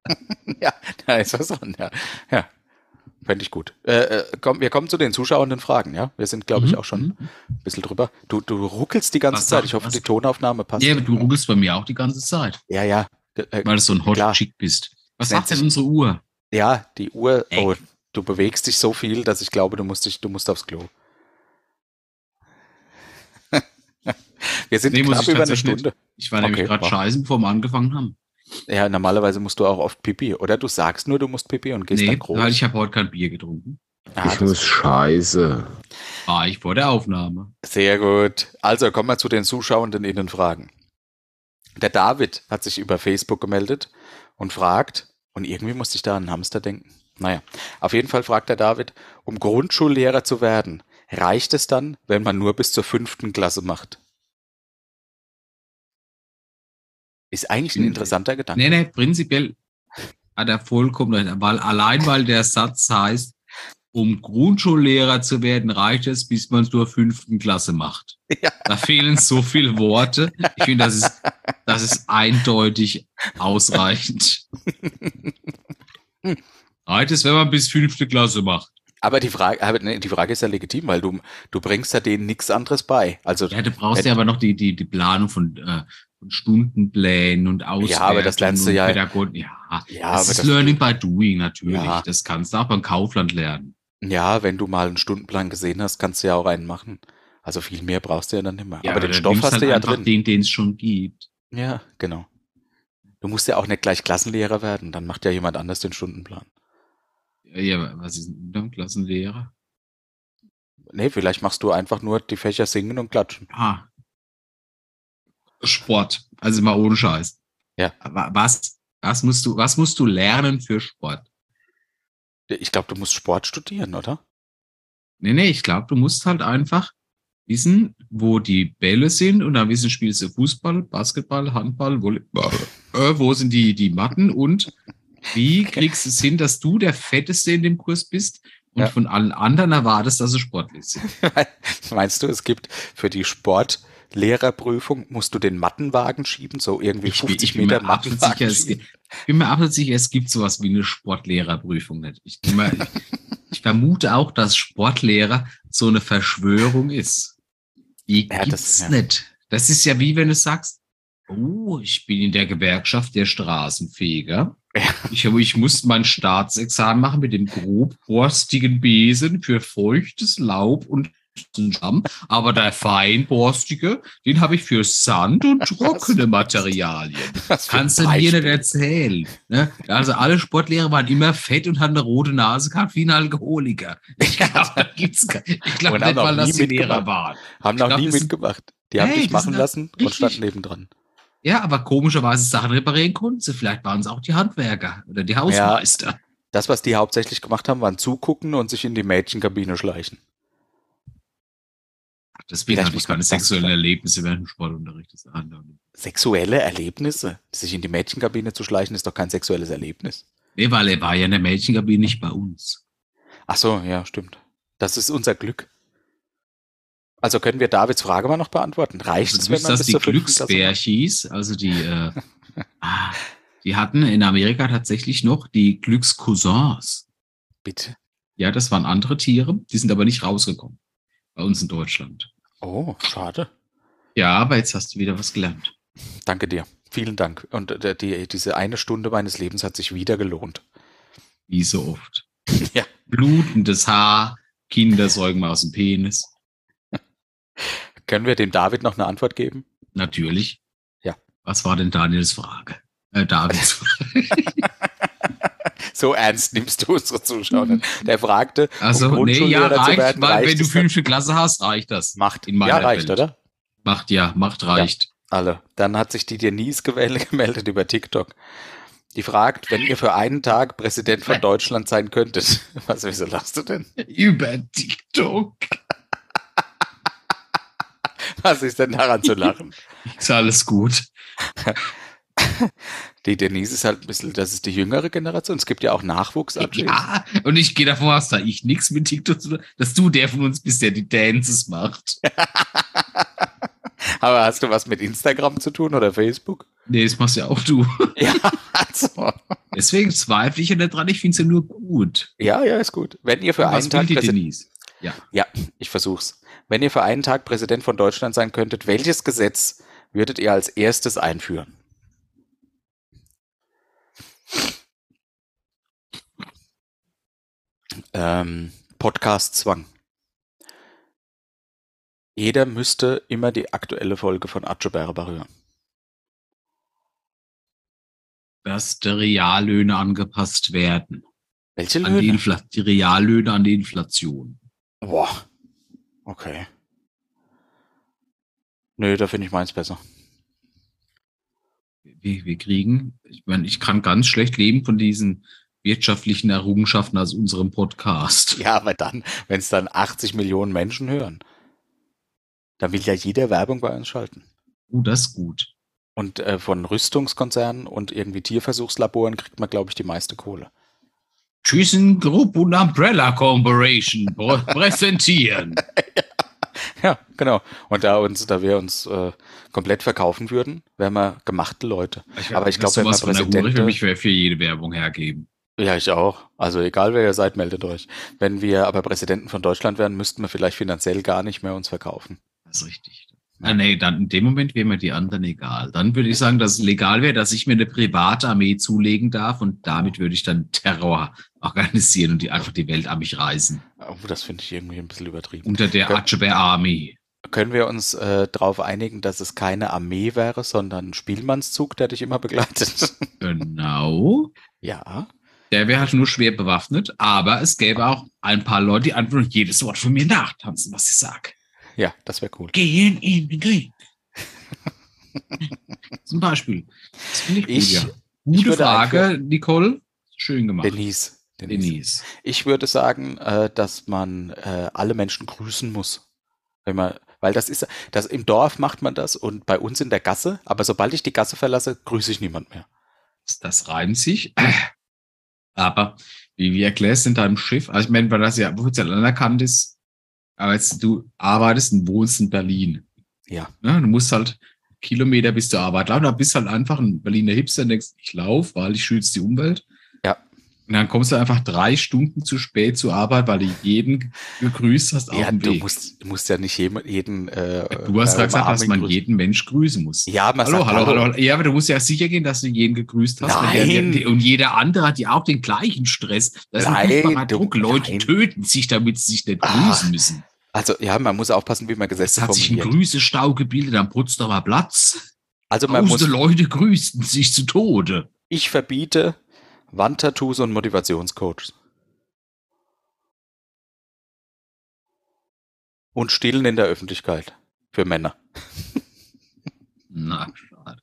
da ist was dran, ja. ja. Fände ich gut. Äh, äh, komm, wir kommen zu den zuschauenden Fragen, ja. Wir sind, glaube ich,
Mhm.
auch schon ein bisschen drüber. Du, du ruckelst die ganze
Was
Zeit. Ich hoffe, die Tonaufnahme passt.
Ja, du ruckelst bei mir auch die ganze Zeit,
ja, ja. Äh,
weil du so ein Hot. Chick bist. Was sagt denn unsere Uhr?
Ja, die Uhr.
Ey.
Oh, du bewegst dich so viel, dass ich glaube, du musst dich, du musst aufs Klo. wir sind
Nee,
knapp über eine Stunde.
Ich war nämlich
Okay,
gerade
wow.
scheißen, bevor wir angefangen haben.
Ja, normalerweise musst du auch oft Pipi. Oder du sagst nur, du musst Pipi und gehst
nee,
dann groß.
weil ich habe heute kein Bier getrunken.
Ah,
ich muss scheiße.
War ich vor der Aufnahme.
Sehr gut. Also kommen wir zu den Zuschauenden in den Fragen. Der David hat sich über Facebook gemeldet und fragt, und irgendwie musste ich da an einen Hamster denken. Naja, auf jeden Fall fragt der David, um Grundschullehrer zu werden, reicht es dann, wenn man nur bis zur fünften Klasse macht? Ist eigentlich ein interessanter Gedanke.
Nee, nee, prinzipiell hat er vollkommen recht. Weil allein weil der Satz heißt, um Grundschullehrer zu werden, reicht es, bis man es zur fünften Klasse macht.
Ja.
Da fehlen so viele Worte. Ich finde, das ist, das ist eindeutig ausreichend. Reicht es, wenn man bis fünfte Klasse macht?
Aber die Frage, aber die Frage ist ja legitim, weil du, du bringst ja denen nichts anderes bei. Also
Ja, du brauchst ja aber noch die, die, die Planung von, äh, von Stundenplänen und Auswertungen.
aber das lernst du ja-
Pädagogen. Ja,
Ja,
das ist
das-
Learning by Doing natürlich.
Ja.
Das kannst du auch beim Kaufland lernen.
Ja, wenn du mal einen Stundenplan gesehen hast, kannst du ja auch einen machen. Also viel mehr brauchst du ja dann nicht mehr. Aber den Stoff hast
halt
du ja
einfach
drin.
Den, den es schon gibt.
Ja, genau. Du musst ja auch nicht gleich Klassenlehrer werden, dann macht ja jemand anders den Stundenplan.
Ja, was ist denn dann Klassenlehrer?
Nee, vielleicht machst du einfach nur die Fächer singen und klatschen.
Ah. Sport. Also mal ohne Scheiß.
Ja.
Was, was musst du, was musst du lernen für Sport?
Ich glaube, du musst Sport studieren, oder?
Nee, nee, ich glaube, du musst halt einfach wissen, wo die Bälle sind und dann wissen, spielst du Fußball, Basketball, Handball, Volleyball, äh, wo sind die, die Matten und wie kriegst du es hin, dass du der Fetteste in dem Kurs bist und
Ja.
von allen anderen erwartest, dass sie sportlich sind.
Meinst du, es gibt für die Sportlehrerprüfung, musst du den Mattenwagen schieben, so irgendwie
Ich bin,
50
ich bin
Meter
sicher,
Mattenwagen schieben?
ich bin mir absolut sicher, es gibt sowas wie eine Sportlehrerprüfung nicht. Ich, bin mir, ich, ich vermute auch, dass Sportlehrer so eine Verschwörung ist. Die
Ja, das-
gibt's
ja.
nicht. Das ist ja wie wenn du sagst, oh, ich bin in der Gewerkschaft der Straßenfeger. Ich, ich muss mein Staatsexamen machen mit dem grobborstigen Besen für feuchtes Laub und Schlamm, aber der feinborstige, den habe ich für Sand und trockene Materialien. Kannst du mir nicht erzählen. Ne? Also alle Sportlehrer waren immer fett und hatten eine rote Nase gehabt wie ein Alkoholiker. Ich glaube,
Und
nicht
haben
mal, dass die Lehrer waren.
Haben noch
glaub,
nie mitgemacht. Die haben
Hey,
dich machen lassen und standen nebendran.
Ja, aber komischerweise Sachen reparieren konnten sie. Vielleicht waren es auch die Handwerker oder die Hausmeister.
Das, was die hauptsächlich gemacht haben, waren zugucken und sich in die Mädchenkabine schleichen.
Deswegen
Vielleicht
hatte
muss
ich keine sexuellen. Erlebnisse während dem Sportunterricht.
Sexuelle Erlebnisse? Sich in die Mädchenkabine zu schleichen, ist doch kein sexuelles Erlebnis.
Nee, weil er war ja in der Mädchenkabine nicht bei uns.
Ach so, ja, stimmt. Das ist unser Glück. Also können wir Davids Frage mal noch beantworten? Reicht
Also
es, wenn man
dass
bis
die? Glücksbärchis, also die, äh, ah, die hatten in Amerika tatsächlich noch die Glückscousins.
Bitte.
Ja, das waren andere Tiere, die sind aber nicht rausgekommen. Bei uns in Deutschland.
Oh, schade.
Ja, aber jetzt hast du wieder was gelernt.
Danke dir. Vielen Dank. Und äh, die, diese eine Stunde meines Lebens hat sich wieder gelohnt.
Wie so oft.
Ja.
Blutendes Haar, Kindersäugen aus dem Penis.
Können wir dem David noch eine Antwort geben?
Natürlich.
Ja.
Was war denn Daniels Frage? Äh, Davids Frage.
So ernst nimmst du unsere Zuschauer. Der fragte,
Also,
um
nee, ja, reicht,
werden,
weil wenn du fünfte Klasse hast, reicht das.
Macht.
in meiner
ja, reicht,
Welt.
oder?
Macht ja, macht reicht.
Alle. Dann hat sich die Denise gemeldet über TikTok. Die fragt, wenn ihr für einen Tag Präsident von Deutschland sein könntet. Was, wieso lachst du denn?
Über TikTok.
Was ist denn daran zu lachen?
Ist alles gut.
Die Denise ist halt ein bisschen, das ist die jüngere Generation. Es gibt ja auch Nachwuchs.
Ja, und ich gehe davon aus, da ich nichts mit TikTok zu tun dass du der von uns bist, der die Dances macht.
Aber hast du was mit Instagram zu tun oder Facebook?
Nee, das machst ja auch du.
Ja, also.
Deswegen zweifle ich ja nicht dran, ich finde es ja nur gut.
Ja, ja, ist gut. Wenn ihr für einen Tag
die Denise?
Ja, ich versuch's. Wenn ihr für einen Tag Präsident von Deutschland sein könntet, welches Gesetz würdet ihr als erstes einführen? Ähm, Podcast-Zwang. Jeder müsste immer die aktuelle Folge von Acho Berber hören.
Dass die Reallöhne angepasst werden.
Welche
An die,
Löhne?
Die Reallöhne an die Inflation.
Boah. Okay. Nö, da finde ich meins besser.
Wir, wir kriegen, ich meine, ich kann ganz schlecht leben von diesen wirtschaftlichen Errungenschaften aus unserem Podcast.
Ja, aber dann, wenn es dann 80 Millionen Menschen hören, dann will ja jeder Werbung bei uns schalten.
Uh, das ist gut.
Und äh, von Rüstungskonzernen und irgendwie Tierversuchslaboren kriegt man, glaube ich, die meiste Kohle.
ThyssenKrupp und Umbrella Corporation prä- präsentieren.
Ja, genau. Und da uns, da wir uns äh, komplett verkaufen würden, wären wir gemachte Leute. Aber ich glaub, wenn man Präsident
für
wird-
mich für jede Werbung hergeben.
Ja, ich auch. Also egal wer ihr seid, meldet euch. Wenn wir aber Präsidenten von Deutschland wären, müssten wir vielleicht finanziell gar nicht mehr uns verkaufen.
Das ist richtig. Ah, nee, dann in dem Moment wäre mir die anderen egal. Dann würde ich sagen, dass es legal wäre, dass ich mir eine private Armee zulegen darf und damit würde ich dann Terror organisieren und die einfach die Welt an mich reißen.
Oh, das finde ich irgendwie ein bisschen übertrieben.
Unter der. Atscheber Army.
Können wir uns äh, darauf einigen, dass es keine Armee wäre, sondern ein Spielmannszug, der dich immer begleitet?
Genau.
ja.
Der wäre halt nur schwer bewaffnet, aber es gäbe auch ein paar Leute, die einfach jedes Wort von mir nachtanzen, was ich sag.
Ja, das wäre cool.
Gehen in den Krieg. Zum Beispiel. Das finde ich,
Ich-
gut, ja. Gute Frage, Nicole. Schön gemacht.
Denise. Denise.
Denise.
Ich würde sagen, äh, dass man äh, alle Menschen grüßen muss. Wenn man, weil das ist, das im Dorf macht man das und bei uns in der Gasse, aber sobald ich die Gasse verlasse, grüße ich niemand mehr.
Das reimt sich. Aber wie, wie erklärst du in deinem Schiff? Also ich meine, weil das ja offiziell anerkannt ist, aber jetzt du arbeitest und wohnst in Berlin.
Ja.
Ne? Du musst halt Kilometer bis zur Arbeit laufen. Da bist halt einfach ein Berliner Hipster und denkst, ich laufe, weil ich schütze die Umwelt. Und dann kommst du einfach drei Stunden zu spät zur Arbeit, weil du jeden gegrüßt hast auf
Ja,
dem
du
Weg.
musst, du musst ja nicht jeden, jeden äh,
du hast
äh,
gerade gesagt, dass man
grüßen.
jeden Mensch grüßen muss.
Ja, man
Hallo,
sagt
hallo, hallo, hallo. Ja, aber du musst ja sicher gehen, dass du jeden gegrüßt hast.
Nein.
Der, und jeder andere hat ja auch den gleichen Stress. Das ist
Nein,
ein furchtbarer
du-
Druck. Leute
nein.
töten sich, damit sie sich nicht
Ah,
grüßen müssen.
Also ja, man muss aufpassen, wie man
Es
Gesetze
hat sich ein. Grüßestau gebildet am Potsdamer Platz.
Also man muss,
Tausende Leute grüßten sich zu Tode.
ich verbiete Wandtattoos und Motivationscoaches. Und Stillen in der Öffentlichkeit für Männer.
Na, schade.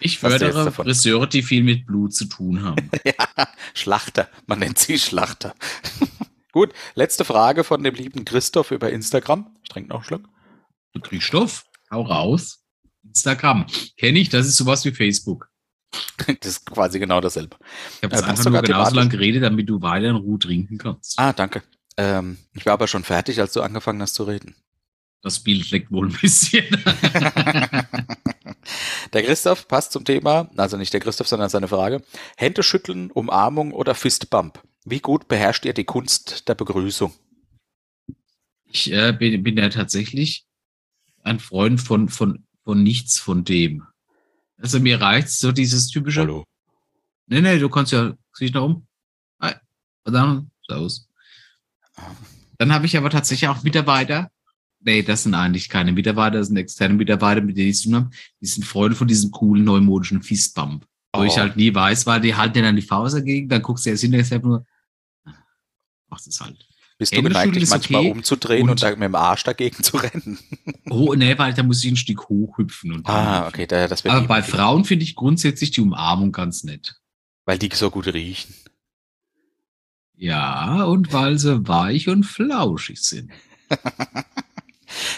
Ich fördere Friseure, die viel mit Blut zu tun haben.
ja, Schlachter. Man nennt sie Schlachter. Gut, letzte Frage von dem lieben Christoph über Instagram. Ich trinke noch einen Schluck.
Stoff, hau raus. Instagram. Kenne ich, das ist sowas wie Facebook.
Das ist quasi genau dasselbe.
Ich habe jetzt
passt
einfach nur genauso lange geredet, damit du weiter in Ruhe trinken kannst.
Ah, danke. Ähm, ich war aber schon fertig, als du angefangen hast zu reden.
Das Bild leckt wohl ein bisschen.
Der Christoph passt zum Thema, also nicht der Christoph, sondern seine Frage. Hände schütteln, Umarmung oder Fistbump? Wie gut beherrscht ihr die Kunst der Begrüßung?
Ich äh, bin, bin ja tatsächlich ein Freund von, von, von nichts von dem. Also mir reicht so dieses typische. Nee, nee, du kannst ja, sieh ich nach um. Hi. Und dann, Servus. Dann habe ich aber tatsächlich auch Mitarbeiter. Nee, das sind eigentlich keine Mitarbeiter, das sind externe Mitarbeiter, mit denen ich zu tun habe. Die sind Freunde von diesem coolen neumodischen Fistbump. Wo
Oh.
ich halt nie weiß, weil die halten dir dann die Faust dagegen, dann guckst du erst hinterher nur, machst es halt.
Bist du geneigt, dich manchmal
okay.
umzudrehen und,
Und-
da mit dem Arsch dagegen zu rennen?
Oh, nee, weil da muss ich ein Stück hochhüpfen. Und
Ah, okay, da, das wird
Aber bei Frauen finde ich grundsätzlich die Umarmung ganz nett.
Weil die so gut riechen.
Ja, und weil sie weich und flauschig sind.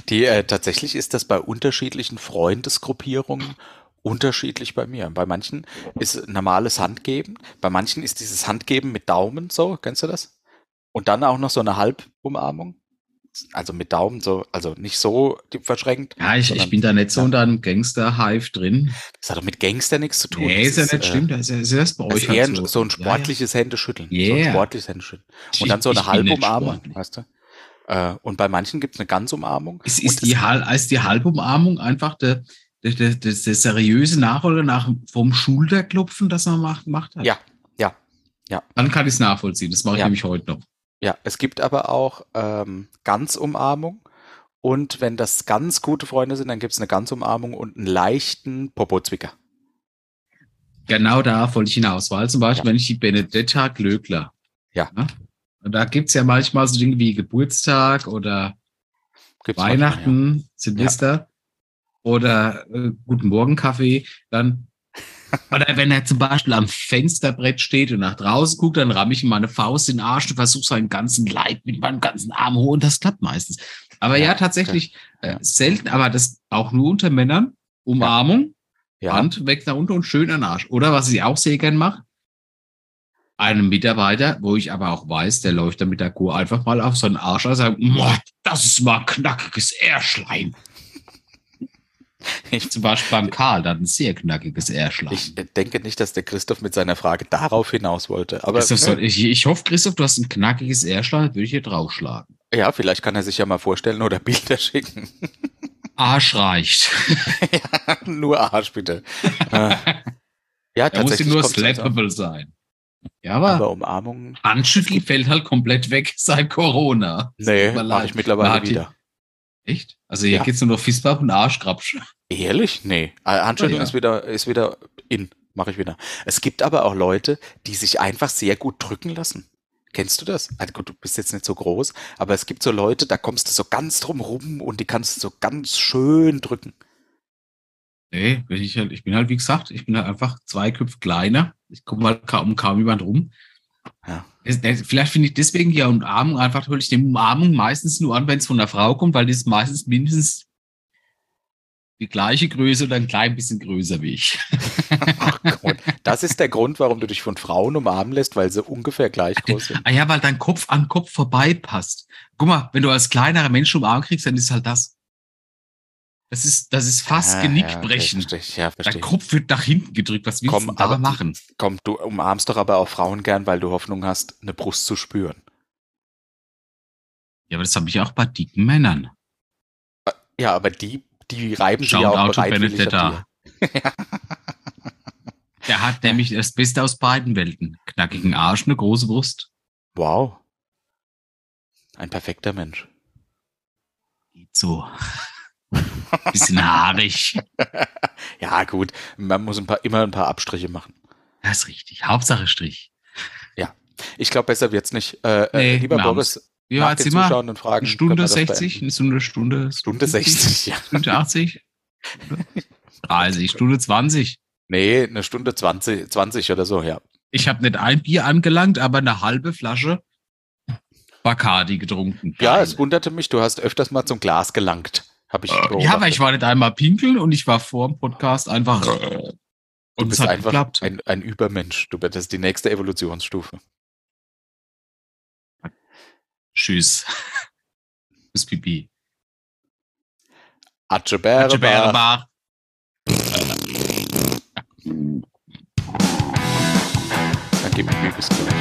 Die, äh, tatsächlich ist das bei unterschiedlichen Freundesgruppierungen unterschiedlich bei mir. Bei manchen ist normales Handgeben, bei manchen ist dieses Handgeben mit Daumen so, kennst du das? Und dann auch noch so eine Halbumarmung. Also mit Daumen so, also nicht so verschränkt.
Ja, ich,
sondern-
ich bin da nicht so
ja.
unter einem Gangster-Hive drin.
Das hat doch mit Gangster nichts zu tun.
Nee, ist ja
Das
nicht
äh,
stimmt. Das ist, ja- das bei
Das
euch halt
ein, so ein
Ja, ja.
sportliches Händeschütteln. So ein
Yeah.
sportliches Händeschütteln.
Ich-
Und dann so eine Halbumarmung, weißt du? Äh, und bei manchen gibt es eine Ganzumarmung.
Ist, ist, die, Hal- ist die Halbumarmung einfach der, der, der, der, der seriöse Nachfolger nach vom Schulterklopfen, das man macht, macht hat?
Ja, ja, ja.
Dann kann ich es nachvollziehen. Das mache ich
Ja.
nämlich heute noch.
Ja, es gibt aber auch ähm, Ganzumarmung. Und wenn das ganz gute Freunde sind, dann gibt es eine Ganzumarmung und einen leichten Popozwicker.
Genau da wollte ich hinaus, weil zum Beispiel,
Ja.
wenn ich die Benedetta Glöckler.
Ja.
Und da gibt's ja manchmal so Dinge wie Geburtstag oder
Gibt's manchmal, ja.
Weihnachten, Silvester oder äh, Guten Morgen Kaffee, dann oder wenn er zum Beispiel am Fensterbrett steht und nach draußen guckt, dann ramme ich ihm meine Faust in den Arsch und versuche seinen ganzen Leib mit meinem ganzen Arm hoch und das klappt meistens. Aber ja,
Ja,
tatsächlich
Ja.
äh, selten, aber das auch nur unter Männern. Umarmung,
Ja,
Hand weg nach unten und schön an den Arsch. Oder was ich auch sehr gern mache, einem Mitarbeiter, wo ich aber auch weiß, der läuft dann mit der Kur einfach mal auf so einen Arsch und sagt, "Moah, das ist mal knackiges Ärschlein.
ich,
Zum Beispiel beim Karl, hat ein sehr knackiges Ärschlein.
ich denke nicht, dass der Christoph mit seiner Frage darauf hinaus wollte. Aber
Christoph,
ne,
ich, ich hoffe, Christoph, du hast ein knackiges Ärschlein, würde ich hier draufschlagen.
ja, vielleicht kann er sich ja mal vorstellen oder Bilder schicken.
Arsch reicht.
nur Arsch, bitte. äh, ja,
Da muss sie
tatsächlich.
nur
also.
slappable sein. Ja, aber,
Aber Umarmungen,
Handschütteln fällt halt komplett weg seit Corona.
nee, mache ich mittlerweile wieder.
Echt? Also hier
Ja.
geht's nur noch Fistbump und Arschkrapsch.
Ehrlich? Nee. Äh, Handschütteln
ja.
ist wieder, ist wieder in. Mache ich wieder. Es gibt aber auch Leute, die sich einfach sehr gut drücken lassen. Kennst du das? Also gut, du bist jetzt nicht so groß, aber es gibt so Leute, da kommst du so ganz drum rum und die kannst du so ganz schön drücken.
Nee, bin ich, halt, ich bin halt, wie gesagt, ich bin halt einfach zwei Köpfe kleiner. Ich komme halt kaum, um kaum jemand rum.
Ja.
Vielleicht finde ich deswegen ja Umarmung einfach, hole ich die Umarmung meistens nur an, wenn es von der Frau kommt, weil die ist meistens mindestens die gleiche Größe oder ein klein bisschen größer wie ich.
Ach Gott. Das ist der Grund, warum du dich von Frauen umarmen lässt, weil sie ungefähr gleich groß sind.
Ah ja, weil dein Kopf an Kopf vorbei passt. Guck mal, wenn du als kleinerer Mensch umarmt kriegst, dann ist halt das. Das ist, das ist fast
Ah,
Genickbrechen.
Ja, verstehe ja,
Dein
verstehe. ich.
Kopf wird nach hinten gedrückt. Was willst
Komm,
du
aber-
machen?
Komm, du umarmst doch aber auch Frauen gern, weil du Hoffnung hast, eine Brust zu spüren.
Ja, aber das habe ich auch bei dicken Männern.
Ja, aber die, die reiben sich
Shout
ja auch
out
bereitwillig
Benedetta. Der hat nämlich das Beste aus beiden Welten. Knackigen Arsch, eine große Brust.
Wow. Ein perfekter Mensch.
Geht so. Bisschen haarig.
ja, gut. Man muss ein paar, immer ein paar Abstriche machen.
Das ist richtig. Hauptsache Strich.
Ich glaube, besser wird's nicht. Äh,
Nee,
äh, lieber
wir
Boris,
Ja,
nach
jetzt
den
sind wir
zuschauenden Fragen.
eine Stunde
können wir das
60,
beenden.
eine Stunde, Stunde.
Stunde 60, ja.
Stunde 80. 30, Stunde 20.
Nee, eine Stunde 20, 20 oder so, ja.
Ich habe nicht ein Bier angelangt, aber eine halbe Flasche Bacardi getrunken.
Ja, es wunderte mich, du hast öfters mal zum Glas gelangt. Habe ich
ja,
beobachtet.
weil ich war nicht einmal pinkeln und ich war vor dem Podcast einfach.
Du
Und es
bist
hat
einfach
geklappt.
ein, ein Übermensch. Du bist das ist die nächste Evolutionsstufe.
Tschüss. Bis Pipi. Atscheberebach.
Dann gib mir bis gleich.